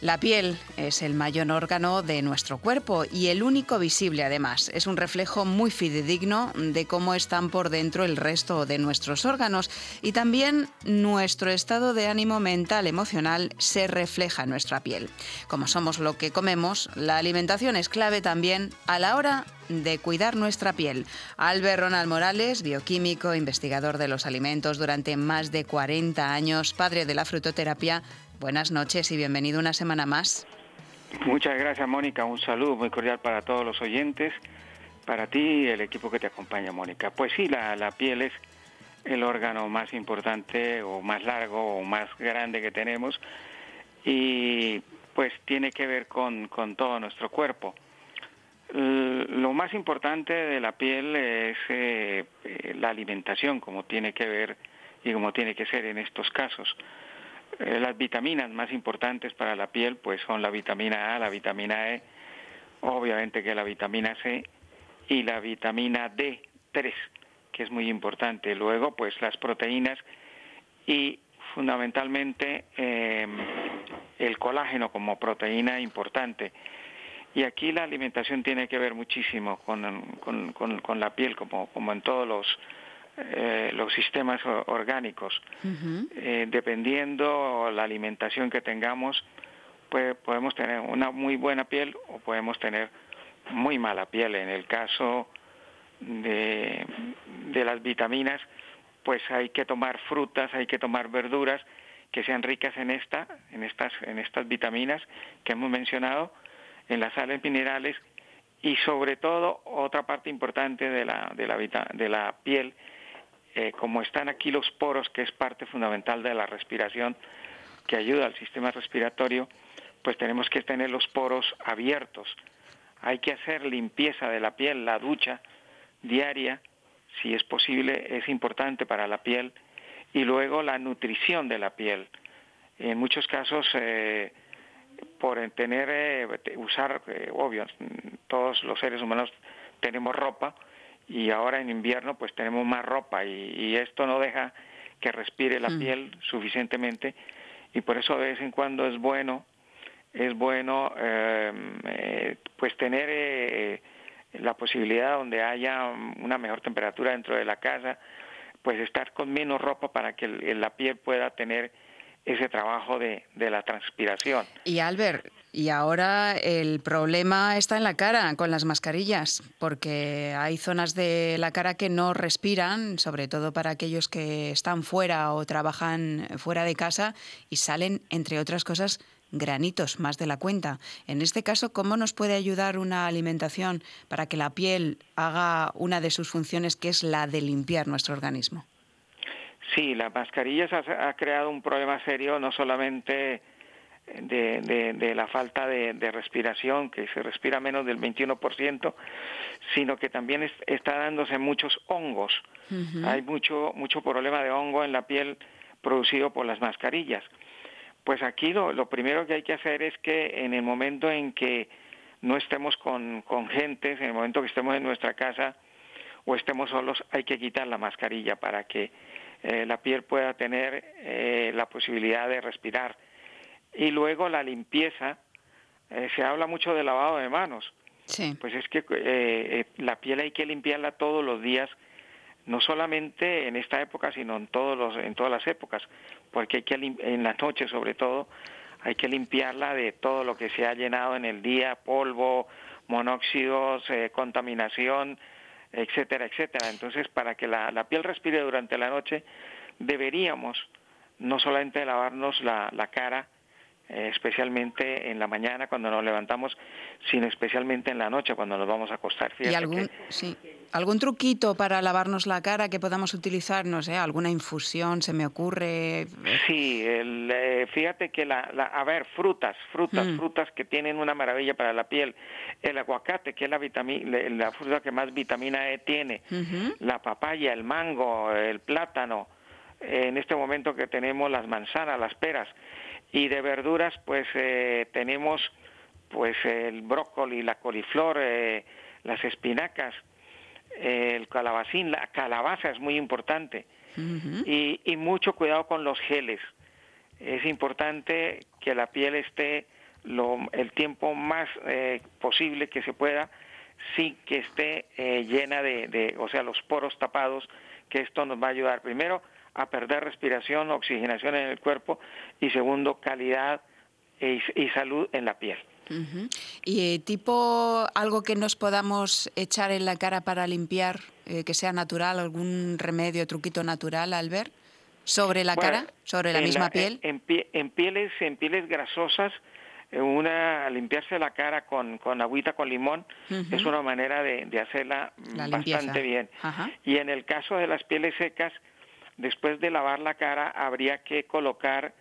S1: La piel es el mayor órgano de nuestro cuerpo y el único visible además. Es un reflejo muy fidedigno de cómo están por dentro el resto de nuestros órganos y también nuestro estado de ánimo mental, emocional, se refleja en nuestra piel. Como somos lo que comemos, la alimentación es clave también a la hora de cuidar nuestra piel. Albert Ronald Morales, bioquímico, investigador de los alimentos durante más de 40 años, padre de la frutoterapia, Buenas noches y bienvenido una semana más.
S8: Muchas gracias, Mónica. Un saludo muy cordial para todos los oyentes, para ti y el equipo que te acompaña, Mónica. Pues sí, la, la piel es el órgano más importante o más largo o más grande que tenemos y pues tiene que ver con, con todo nuestro cuerpo. Lo más importante de la piel es eh, eh, la alimentación, como tiene que ver y como tiene que ser en estos casos. Eh, las vitaminas más importantes para la piel pues son la vitamina A, la vitamina E, obviamente que la vitamina C y la vitamina D3, que es muy importante. Luego pues las proteínas y fundamentalmente em, el colágeno como proteína importante. Y aquí la alimentación tiene que ver muchísimo con, con, con la piel, como, como en todos los eh, los sistemas orgánicos. Eh, dependiendo la alimentación que tengamos, pues podemos tener una muy buena piel o podemos tener muy mala piel. En el caso de, de las vitaminas, pues hay que tomar frutas, hay que tomar verduras que sean ricas en esta, en estas, en estas vitaminas que hemos mencionado, en las sales minerales y sobre todo otra parte importante de la, de la, de la piel eh, como están aquí los poros, que es parte fundamental de la respiración, que ayuda al sistema respiratorio, pues tenemos que tener los poros abiertos. Hay que hacer limpieza de la piel, la ducha diaria, si es posible, es importante para la piel. Y luego la nutrición de la piel. En muchos casos, eh, por tener, eh, usar, obvio, todos los seres humanos tenemos ropa, y ahora en invierno pues tenemos más ropa y, esto no deja que respire la mm. piel suficientemente y por eso de vez en cuando es bueno es bueno em, eh, pues tener eh, la posibilidad donde haya una mejor temperatura dentro de la casa pues estar con menos ropa para que la piel pueda tener ese trabajo de, de la transpiración.
S1: Y Albert, y ahora el problema está en la cara con las mascarillas, porque hay zonas de la cara que no respiran, sobre todo para aquellos que están fuera o trabajan fuera de casa y salen, entre otras cosas, granitos más de la cuenta. En este caso, ¿cómo nos puede ayudar una alimentación para que la piel haga una de sus funciones, que es la de limpiar nuestro organismo?
S8: Sí, la mascarilla ha, creado un problema serio, no solamente de, la falta de, respiración, que se respira menos del 21%, sino que también está dándose muchos hongos. Hay mucho, mucho problema de hongo en la piel producido por las mascarillas. Pues aquí lo, primero que hay que hacer es que en el momento en que no estemos con, con gentes, en el momento que estemos en nuestra casa o estemos solos, hay que quitar la mascarilla para que eh, la piel pueda tener eh, la posibilidad de respirar. Y luego la limpieza, eh, se habla mucho de lavado de manos. Pues es que la piel hay que limpiarla todos los días no solamente en esta época, sino en todos los, en todas las épocas, porque hay que en la noche sobre todo hay que limpiarla de todo lo que se ha llenado en el día, polvo, monóxidos, eh, contaminación, etcétera, etcétera. Entonces, para que la, la, piel respire durante la noche, deberíamos no solamente lavarnos la, la cara, eh, especialmente en la mañana cuando nos levantamos, sino especialmente en la noche cuando nos vamos a acostar.
S1: ¿Y algún, sí. ¿Algún truquito para lavarnos la cara que podamos utilizar? No sé, alguna infusión se me ocurre.
S8: Sí, eh, fíjate que la, a ver, frutas, frutas, mm. frutas que tienen una maravilla para la piel. El aguacate, que es la, vitamina, la fruta que más vitamina E tiene. La papaya, el mango, el plátano. En este momento que tenemos las manzanas, las peras. Y de verduras, pues eh, tenemos pues el brócoli, la coliflor, eh, las espinacas el calabacín, la calabaza es muy importante. Y, y, mucho cuidado con los geles. Es importante que la piel esté lo, el tiempo más eh, posible que se pueda sin que esté eh, llena de, de, o sea, los poros tapados, que esto nos va a ayudar. Primero a perder respiración, oxigenación en el cuerpo y segundo, calidad y salud en la piel.
S1: ¿Y eh, tipo algo que nos podamos echar en la cara para limpiar, eh, que sea natural, algún remedio, truquito natural, Albert? ¿Sobre la cara? ¿Sobre la misma piel?
S8: En, en, pieles, en pieles grasosas, eh, una limpiarse la cara con, con agüita con limón es una manera de, de hacerla bastante bien. Y en el caso de las pieles secas, después de lavar la cara habría que colocar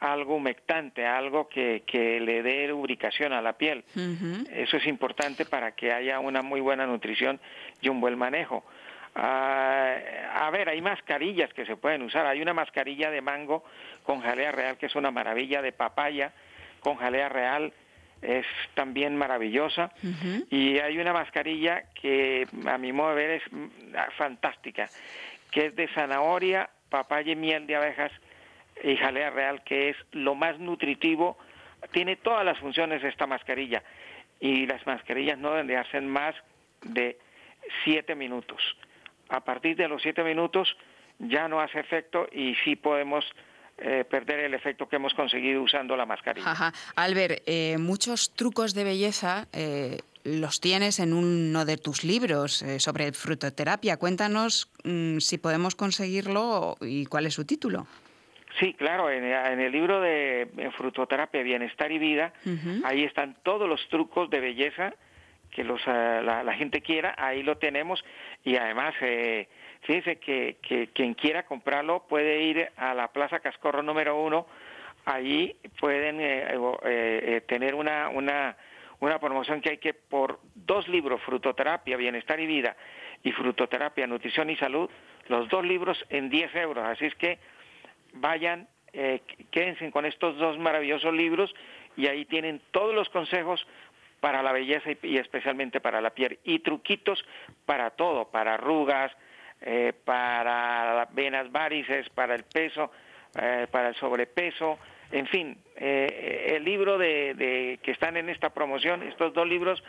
S8: algo humectante, algo que, que le dé lubricación a la piel. Eso es importante para que haya una muy buena nutrición y un buen manejo. Ah, a ver, hay mascarillas que se pueden usar. Hay una mascarilla de mango con jalea real que es una maravilla, de papaya con jalea real es también maravillosa. Y hay una mascarilla que a mi modo de ver es mm, fantástica, que es de zanahoria, papaya y miel de abejas y jalea real, que es lo más nutritivo, tiene todas las funciones esta mascarilla y las mascarillas no deben de hacer más de siete minutos. A partir de los siete minutos ya no hace efecto y sí podemos eh, perder el efecto que hemos conseguido usando la mascarilla.
S1: Ajá. Eh, muchos trucos de belleza eh, los tienes en uno de tus libros sobre frutoterapia. Cuéntanos mm, si podemos conseguirlo y cuál es su título.
S8: Sí, claro, en, el libro de Frutoterapia, Bienestar y Vida, ahí están todos los trucos de belleza que los, eh, la, gente quiera, ahí lo tenemos y además, eh, fíjense que, que, quien quiera comprarlo puede ir a la Plaza Cascorro número uno, ahí pueden eh, eh, tener una, una, una promoción que hay que por dos libros, Frutoterapia, Bienestar y Vida y Frutoterapia, Nutrición y Salud, los dos libros en 10 euros, así es que vayan, eh, quédense con estos dos maravillosos libros y ahí tienen todos los consejos para la belleza y, especialmente para la piel. Y truquitos para todo, para arrugas, eh, para venas varices, para el peso, eh, para el sobrepeso, en fin, eh, el libro de, de, que están en esta promoción, estos dos libros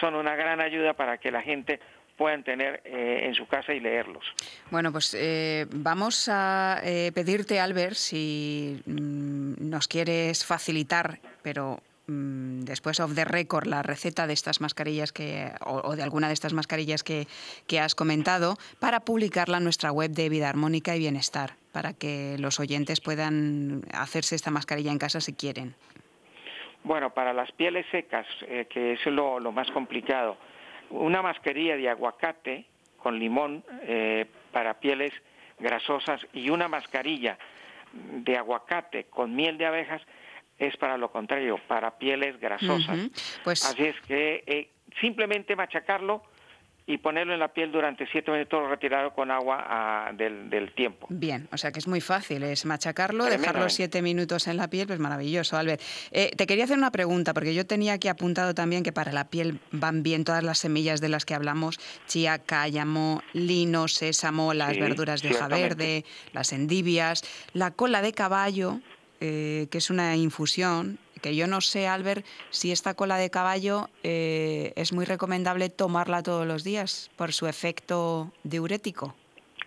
S8: son una gran ayuda para que la gente puedan tener eh, en su casa y leerlos.
S1: Bueno, pues eh, vamos a eh, pedirte, Albert, si mm, nos quieres facilitar, pero después of the record, la receta de estas mascarillas que, o, de alguna de estas mascarillas que, que, has comentado, para publicarla en nuestra web de Vida Armónica y Bienestar, para que los oyentes puedan hacerse esta mascarilla en casa si quieren.
S8: Bueno, para las pieles secas, eh, que es lo, lo, más complicado, una mascarilla de aguacate con limón eh, para pieles grasosas y una mascarilla de aguacate con miel de abejas es para lo contrario, para pieles grasosas. pues... Así es que eh, simplemente machacarlo y ponerlo en la piel durante siete minutos retirado con agua ah, del, tiempo.
S1: Bien, o sea que es muy fácil, es machacarlo, dejarlo siete minutos en la piel, pues maravilloso, Albert. Eh, te quería hacer una pregunta, porque yo tenía aquí apuntado también que para la piel van bien todas las semillas de las que hablamos, chía, cállamo, lino, sésamo, las verduras de hoja verde, las endivias, la cola de caballo, eh, que es una infusión, que yo no sé, Albert, si esta cola de caballo eh, es muy recomendable tomarla todos los días por su efecto diurético.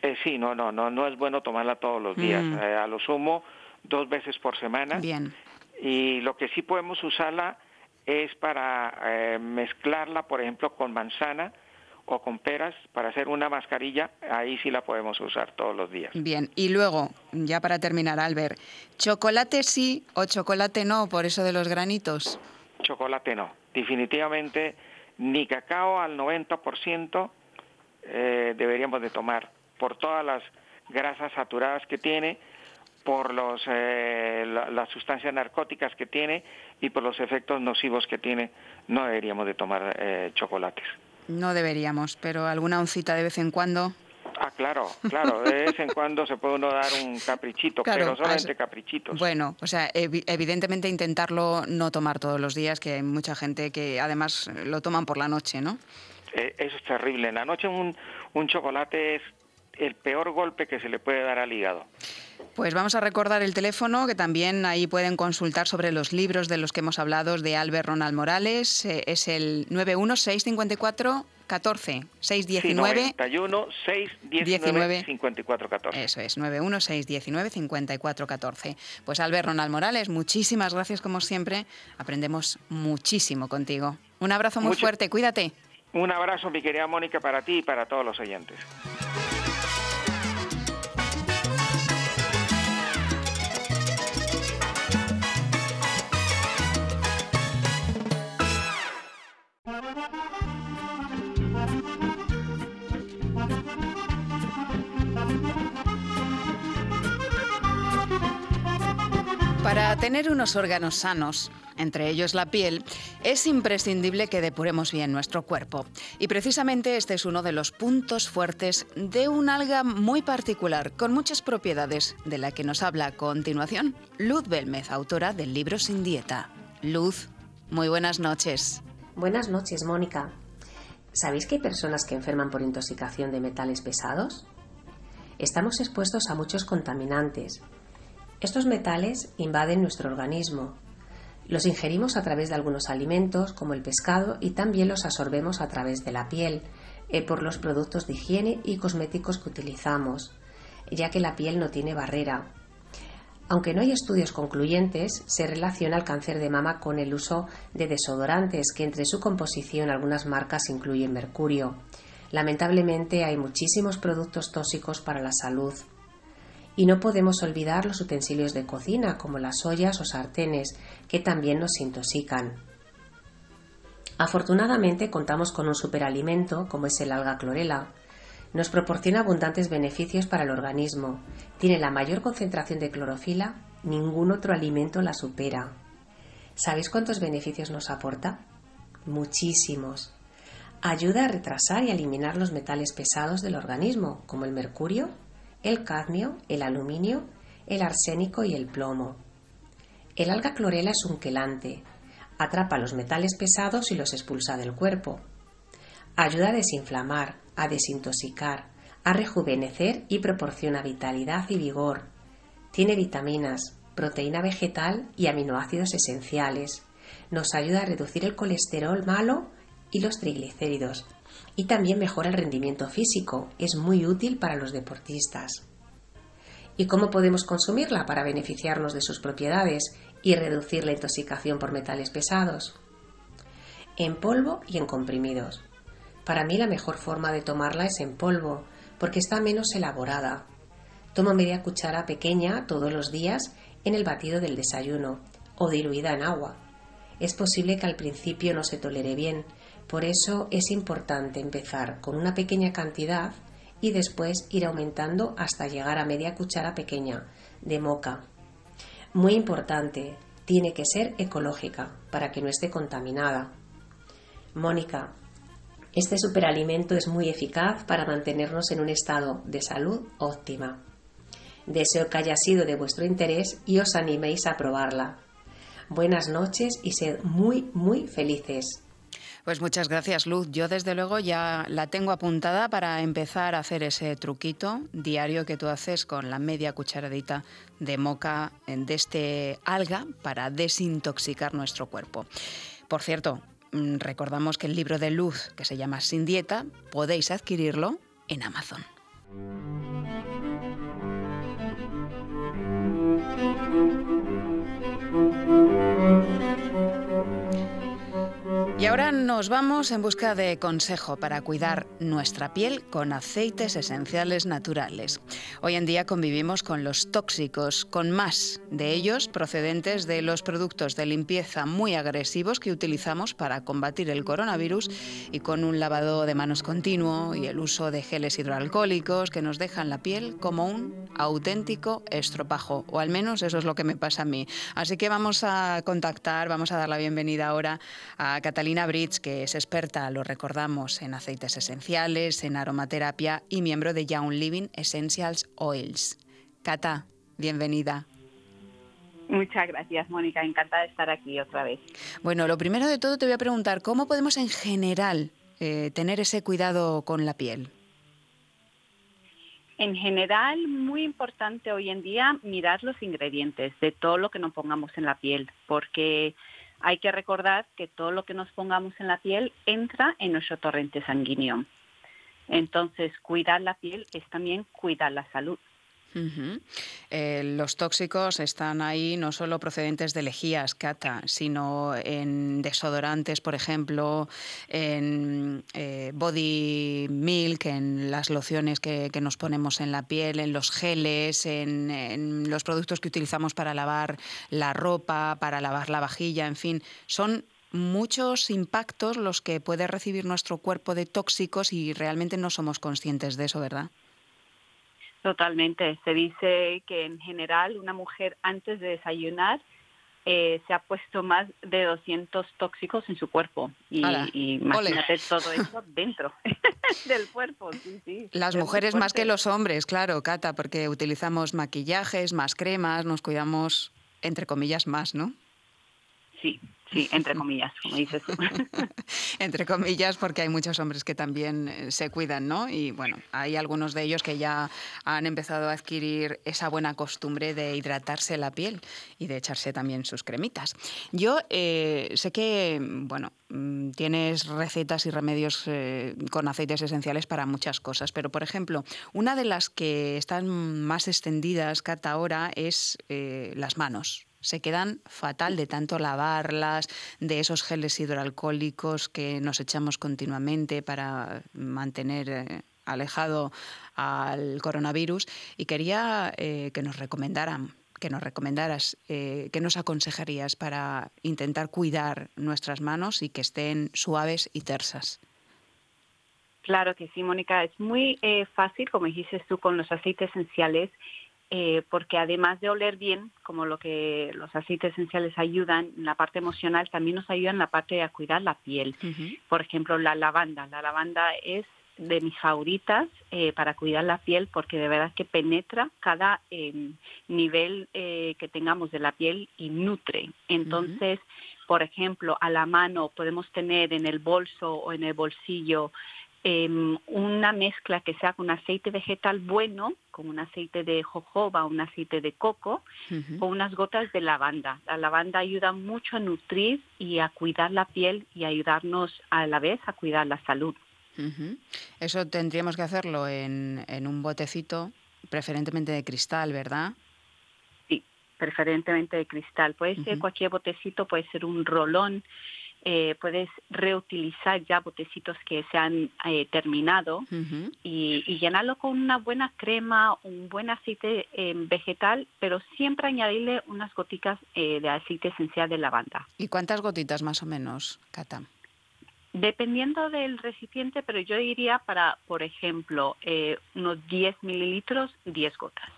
S8: Eh, sí, no, no, no, no es bueno tomarla todos los días. Mm. Eh, a lo sumo dos veces por semana.
S1: Bien.
S8: Y lo que sí podemos usarla es para mezclarla, por ejemplo, con manzana o con peras para hacer una mascarilla, ahí sí la podemos usar todos los días.
S1: Bien, y luego, ya para terminar, Albert, ¿chocolate sí o chocolate no por eso de los granitos?
S8: Chocolate no, definitivamente ni cacao al 90% eh, deberíamos de tomar por todas las grasas saturadas que tiene, por los, eh, las sustancias narcóticas que tiene y por los efectos nocivos que tiene, no deberíamos de tomar eh, chocolates.
S1: No deberíamos, pero alguna oncita de vez en cuando.
S8: Ah, claro, claro, de vez en cuando se puede uno dar un caprichito, pero solamente caprichitos.
S1: Bueno, o sea, evidentemente intentarlo no tomar todos los días, que hay mucha gente que además lo toman por la noche, ¿no?
S8: Eh, eso es terrible. En la noche un, un chocolate es el peor golpe que se le puede dar al hígado.
S1: Pues vamos a recordar el teléfono, que también ahí pueden consultar sobre los libros de los que hemos hablado de Albert Ronald Morales. Eh, es el 91654 14 619
S8: 91 619 54 14.
S1: Eso es, 91 619 54 14. Pues Albert Ronald Morales, muchísimas gracias como siempre. Aprendemos muchísimo contigo. Un abrazo muy fuerte, cuídate.
S8: Un abrazo, mi querida Mónica, para ti y para todos los oyentes.
S1: Para tener unos órganos sanos, entre ellos la piel, es imprescindible que depuremos bien nuestro cuerpo. Y precisamente este es uno de los puntos fuertes de un alga muy particular, con muchas propiedades, de la que nos habla a continuación Luz Belmez, autora del libro Sin Dieta. Luz, muy buenas noches.
S9: Buenas noches, Mónica. ¿Sabéis que hay personas que enferman por intoxicación de metales pesados? Estamos expuestos a muchos contaminantes, estos metales invaden nuestro organismo. Los ingerimos a través de algunos alimentos, como el pescado, y también los absorbemos a través de la piel, eh, por los productos de higiene y cosméticos que utilizamos, ya que la piel no tiene barrera. Aunque no hay estudios concluyentes, se relaciona el cáncer de mama con el uso de desodorantes, que entre su composición algunas marcas incluyen mercurio. Lamentablemente hay muchísimos productos tóxicos para la salud. Y no podemos olvidar los utensilios de cocina, como las ollas o sartenes, que también nos intoxican. Afortunadamente contamos con un superalimento, como es el alga clorela. Nos proporciona abundantes beneficios para el organismo. Tiene la mayor concentración de clorofila, ningún otro alimento la supera. ¿Sabéis cuántos beneficios nos aporta? Muchísimos. Ayuda a retrasar y eliminar los metales pesados del organismo, como el mercurio, el cadmio, el aluminio, el arsénico y el plomo. El alga clorela es un quelante. Atrapa los metales pesados y los expulsa del cuerpo. Ayuda a desinflamar, a desintoxicar, a rejuvenecer y proporciona vitalidad y vigor. Tiene vitaminas, proteína vegetal y aminoácidos esenciales. Nos ayuda a reducir el colesterol malo y los triglicéridos, y también mejora el rendimiento físico. Es muy útil para los deportistas. ¿Y cómo podemos consumirla para beneficiarnos de sus propiedades y reducir la intoxicación por metales pesados? En polvo y en comprimidos. Para mí la mejor forma de tomarla es en polvo, porque está menos elaborada. Tomo media cuchara pequeña todos los días en el batido del desayuno o diluida en agua. Es posible que al principio no se tolere bien, por eso es importante empezar con una pequeña cantidad y después ir aumentando hasta llegar a media cuchara pequeña de moca. Muy importante, tiene que ser ecológica para que no esté contaminada. Mónica, este superalimento es muy eficaz para mantenernos en un estado de salud óptima. Deseo que haya sido de vuestro interés y os animéis a probarla. Buenas noches y sed muy, muy felices.
S1: Pues muchas gracias, Luz. Yo desde luego ya la tengo apuntada para empezar a hacer ese truquito diario que tú haces con la media cucharadita de moca de este alga para desintoxicar nuestro cuerpo. Por cierto, Mm, recordamos que el libro de Luz, que se llama Sin Dieta, podéis adquirirlo en Amazon. Ahora nos vamos en busca de consejo para cuidar nuestra piel con aceites esenciales naturales. Hoy en día convivimos con los tóxicos, con más de ellos procedentes de los productos de limpieza muy agresivos que utilizamos para combatir el coronavirus y con un lavado de manos continuo y el uso de geles hidroalcohólicos que nos dejan la piel como un auténtico estropajo, o al menos eso es lo que me pasa a mí. Así que vamos a contactar, vamos a dar la bienvenida ahora a Catalina Catalina Bridge, que es experta, lo recordamos, en aceites esenciales, en aromaterapia y miembro de Young Living Essentials Oils. Cata, bienvenida.
S10: Muchas gracias, Mónica. Encantada de estar aquí otra vez.
S1: Bueno, lo primero de todo te voy a preguntar, ¿cómo podemos en general eh, tener ese cuidado con la piel?
S10: En general, muy importante hoy en día mirar los ingredientes de todo lo que nos pongamos en la piel, porque hay que recordar que todo lo que nos pongamos en la piel entra en nuestro torrente sanguíneo. Entonces, cuidar la piel es también cuidar la salud.
S1: Eh, los tóxicos están ahí no solo procedentes de lejías, cata, sino en desodorantes, por ejemplo, en eh, body milk, en las lociones que, nos ponemos en la piel, en los geles, en, en los productos que utilizamos para lavar la ropa, para lavar la vajilla, en fin, son muchos impactos los que puede recibir nuestro cuerpo de tóxicos y realmente no somos conscientes de eso, ¿verdad?
S10: Totalmente. Se dice que en general una mujer antes de desayunar eh, se ha puesto más de 200 tóxicos en su cuerpo. Y, imagínate todo eso dentro del cuerpo.
S1: Las mujeres más que los hombres, claro, Cata, porque utilizamos maquillajes, más cremas, nos cuidamos, entre comillas, más, ¿no?
S10: Sí, Sí, entre comillas, como dices tú.
S1: entre comillas, porque hay muchos hombres que también eh, se cuidan, ¿no? Y bueno, hay algunos de ellos que ya han empezado a adquirir esa buena costumbre de hidratarse la piel y de echarse también sus cremitas. Yo eh, sé que, bueno, mm, tienes recetas y remedios eh, con aceites esenciales para muchas cosas, pero por ejemplo, una de las que están más extendidas, Cata, ahora es las manos se quedan fatal de tanto lavarlas, de esos geles hidroalcohólicos que nos echamos continuamente para mantener eh, alejado al coronavirus y quería eh, que nos recomendaran que nos recomendaras, eh, qué nos aconsejarías para intentar cuidar nuestras manos y que estén suaves y tersas.
S10: Claro que sí, Mónica. Es muy fácil, como dijiste tú, con los aceites esenciales eh, porque además de oler bien, como lo que los aceites esenciales ayudan en la parte emocional, también nos ayudan en la parte de cuidar la piel. Por ejemplo, la lavanda. La lavanda es de mis favoritas eh, para cuidar la piel porque de verdad que penetra cada em, nivel eh, que tengamos de la piel y nutre. Entonces, por ejemplo, a la mano podemos tener en el bolso o en el bolsillo Em, una mezcla que sea con aceite vegetal bueno, como un aceite de jojoba un aceite de coco, o unas gotas de lavanda. La lavanda ayuda mucho a nutrir y a cuidar la piel y ayudarnos a la vez a cuidar la salud.
S1: Eso tendríamos que hacerlo en, en un botecito preferentemente de cristal, ¿verdad?
S10: Sí, preferentemente de cristal. Puede ser cualquier botecito, puede ser un rolón, eh, puedes reutilizar ya botecitos que se han eh, terminado y, llenarlo con una buena crema, un buen aceite eh, vegetal, pero siempre añadirle unas gotitas de aceite esencial de lavanda.
S1: ¿Y cuántas gotitas más o menos, Cata?
S10: Dependiendo del recipiente, pero yo diría para, por ejemplo, unos 10 mililitros, 10 gotas.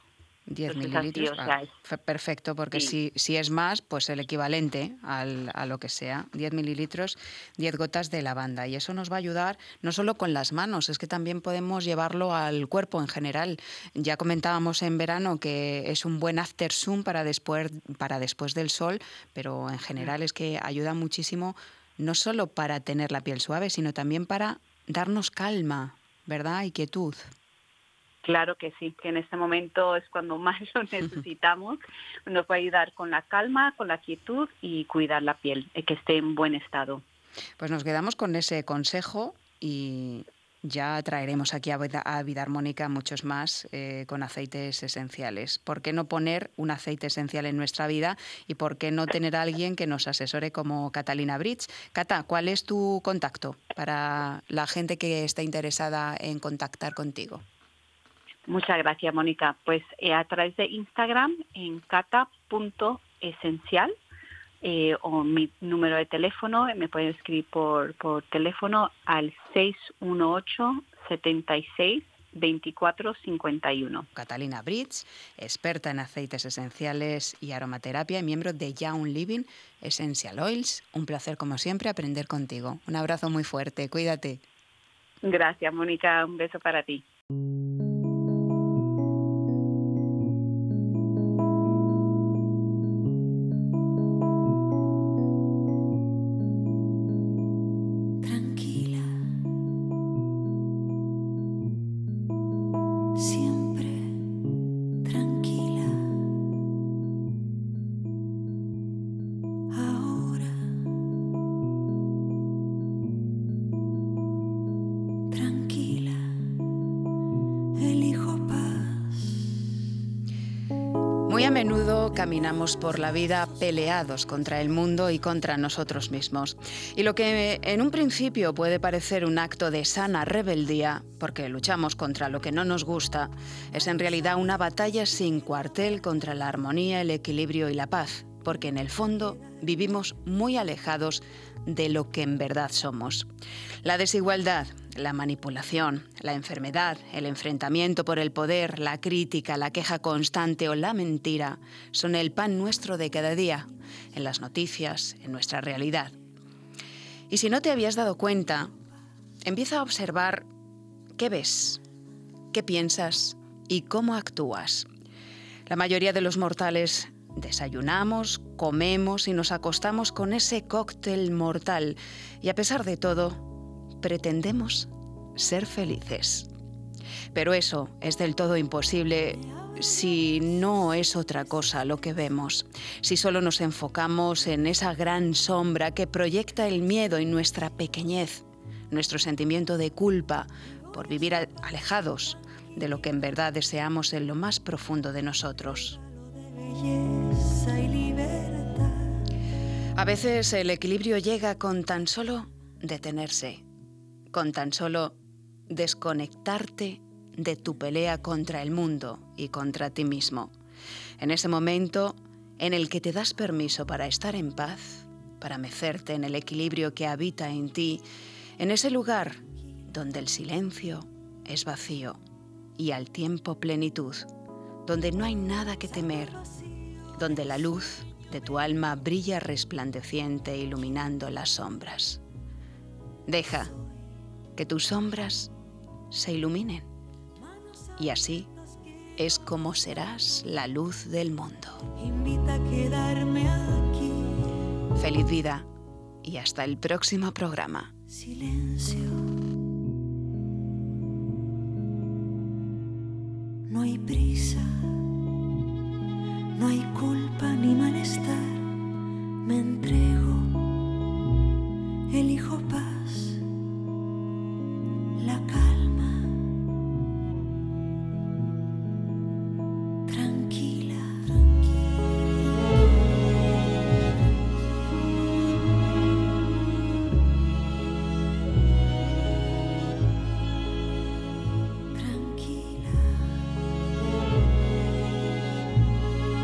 S1: 10 mililitros. Ah, perfecto, porque si, si es más, pues el equivalente al, a lo que sea. 10 mililitros, 10 gotas de lavanda. Y eso nos va a ayudar no solo con las manos, es que también podemos llevarlo al cuerpo en general. Ya comentábamos en verano que es un buen after zoom para después, para después del sol, pero en general es que ayuda muchísimo no solo para tener la piel suave, sino también para darnos calma, ¿verdad? Y quietud.
S10: Claro que sí, que en este momento es cuando más lo necesitamos. Nos va a ayudar con la calma, con la quietud y cuidar la piel, eh, que esté en buen estado.
S1: Pues nos quedamos con ese consejo y ya traeremos aquí a Vida Armónica muchos más eh, con aceites esenciales. ¿Por qué no poner un aceite esencial en nuestra vida y por qué no tener a alguien que nos asesore como Catalina Bridge? Cata, ¿cuál es tu contacto para la gente que está interesada en contactar contigo?
S10: Muchas gracias, Mónica. Pues eh, a través de Instagram en cata.esencial eh, o mi número de teléfono, me pueden escribir por, por teléfono al 618 76 2451.
S1: Catalina Bridge, experta en aceites esenciales y aromaterapia y miembro de Young Living Essential Oils. Un placer, como siempre, aprender contigo. Un abrazo muy fuerte. Cuídate.
S10: Gracias, Mónica. Un beso para ti.
S1: Por la vida peleados contra el mundo y contra nosotros mismos. Y lo que en un principio puede parecer un acto de sana rebeldía, porque luchamos contra lo que no nos gusta, es en realidad una batalla sin cuartel contra la armonía, el equilibrio y la paz, porque en el fondo vivimos muy alejados de lo que en verdad somos. La desigualdad, la manipulación, la enfermedad, el enfrentamiento por el poder, la crítica, la queja constante o la mentira son el pan nuestro de cada día, en las noticias, en nuestra realidad. Y si no te habías dado cuenta, empieza a observar qué ves, qué piensas y cómo actúas. La mayoría de los mortales desayunamos, comemos y nos acostamos con ese cóctel mortal y a pesar de todo, pretendemos ser felices. Pero eso es del todo imposible si no es otra cosa lo que vemos, si solo nos enfocamos en esa gran sombra que proyecta el miedo y nuestra pequeñez, nuestro sentimiento de culpa por vivir alejados de lo que en verdad deseamos en lo más profundo de nosotros. A veces el equilibrio llega con tan solo detenerse con tan solo desconectarte de tu pelea contra el mundo y contra ti mismo. En ese momento en el que te das permiso para estar en paz, para mecerte en el equilibrio que habita en ti, en ese lugar donde el silencio es vacío y al tiempo plenitud, donde no hay nada que temer, donde la luz de tu alma brilla resplandeciente iluminando las sombras. Deja que tus sombras se iluminen. Y así es como serás la luz del mundo.
S5: Invita a quedarme aquí.
S1: Feliz vida y hasta el próximo programa.
S5: Silencio. No hay prisa, no hay culpa ni malestar. Me entrego, elijo paz, la calma.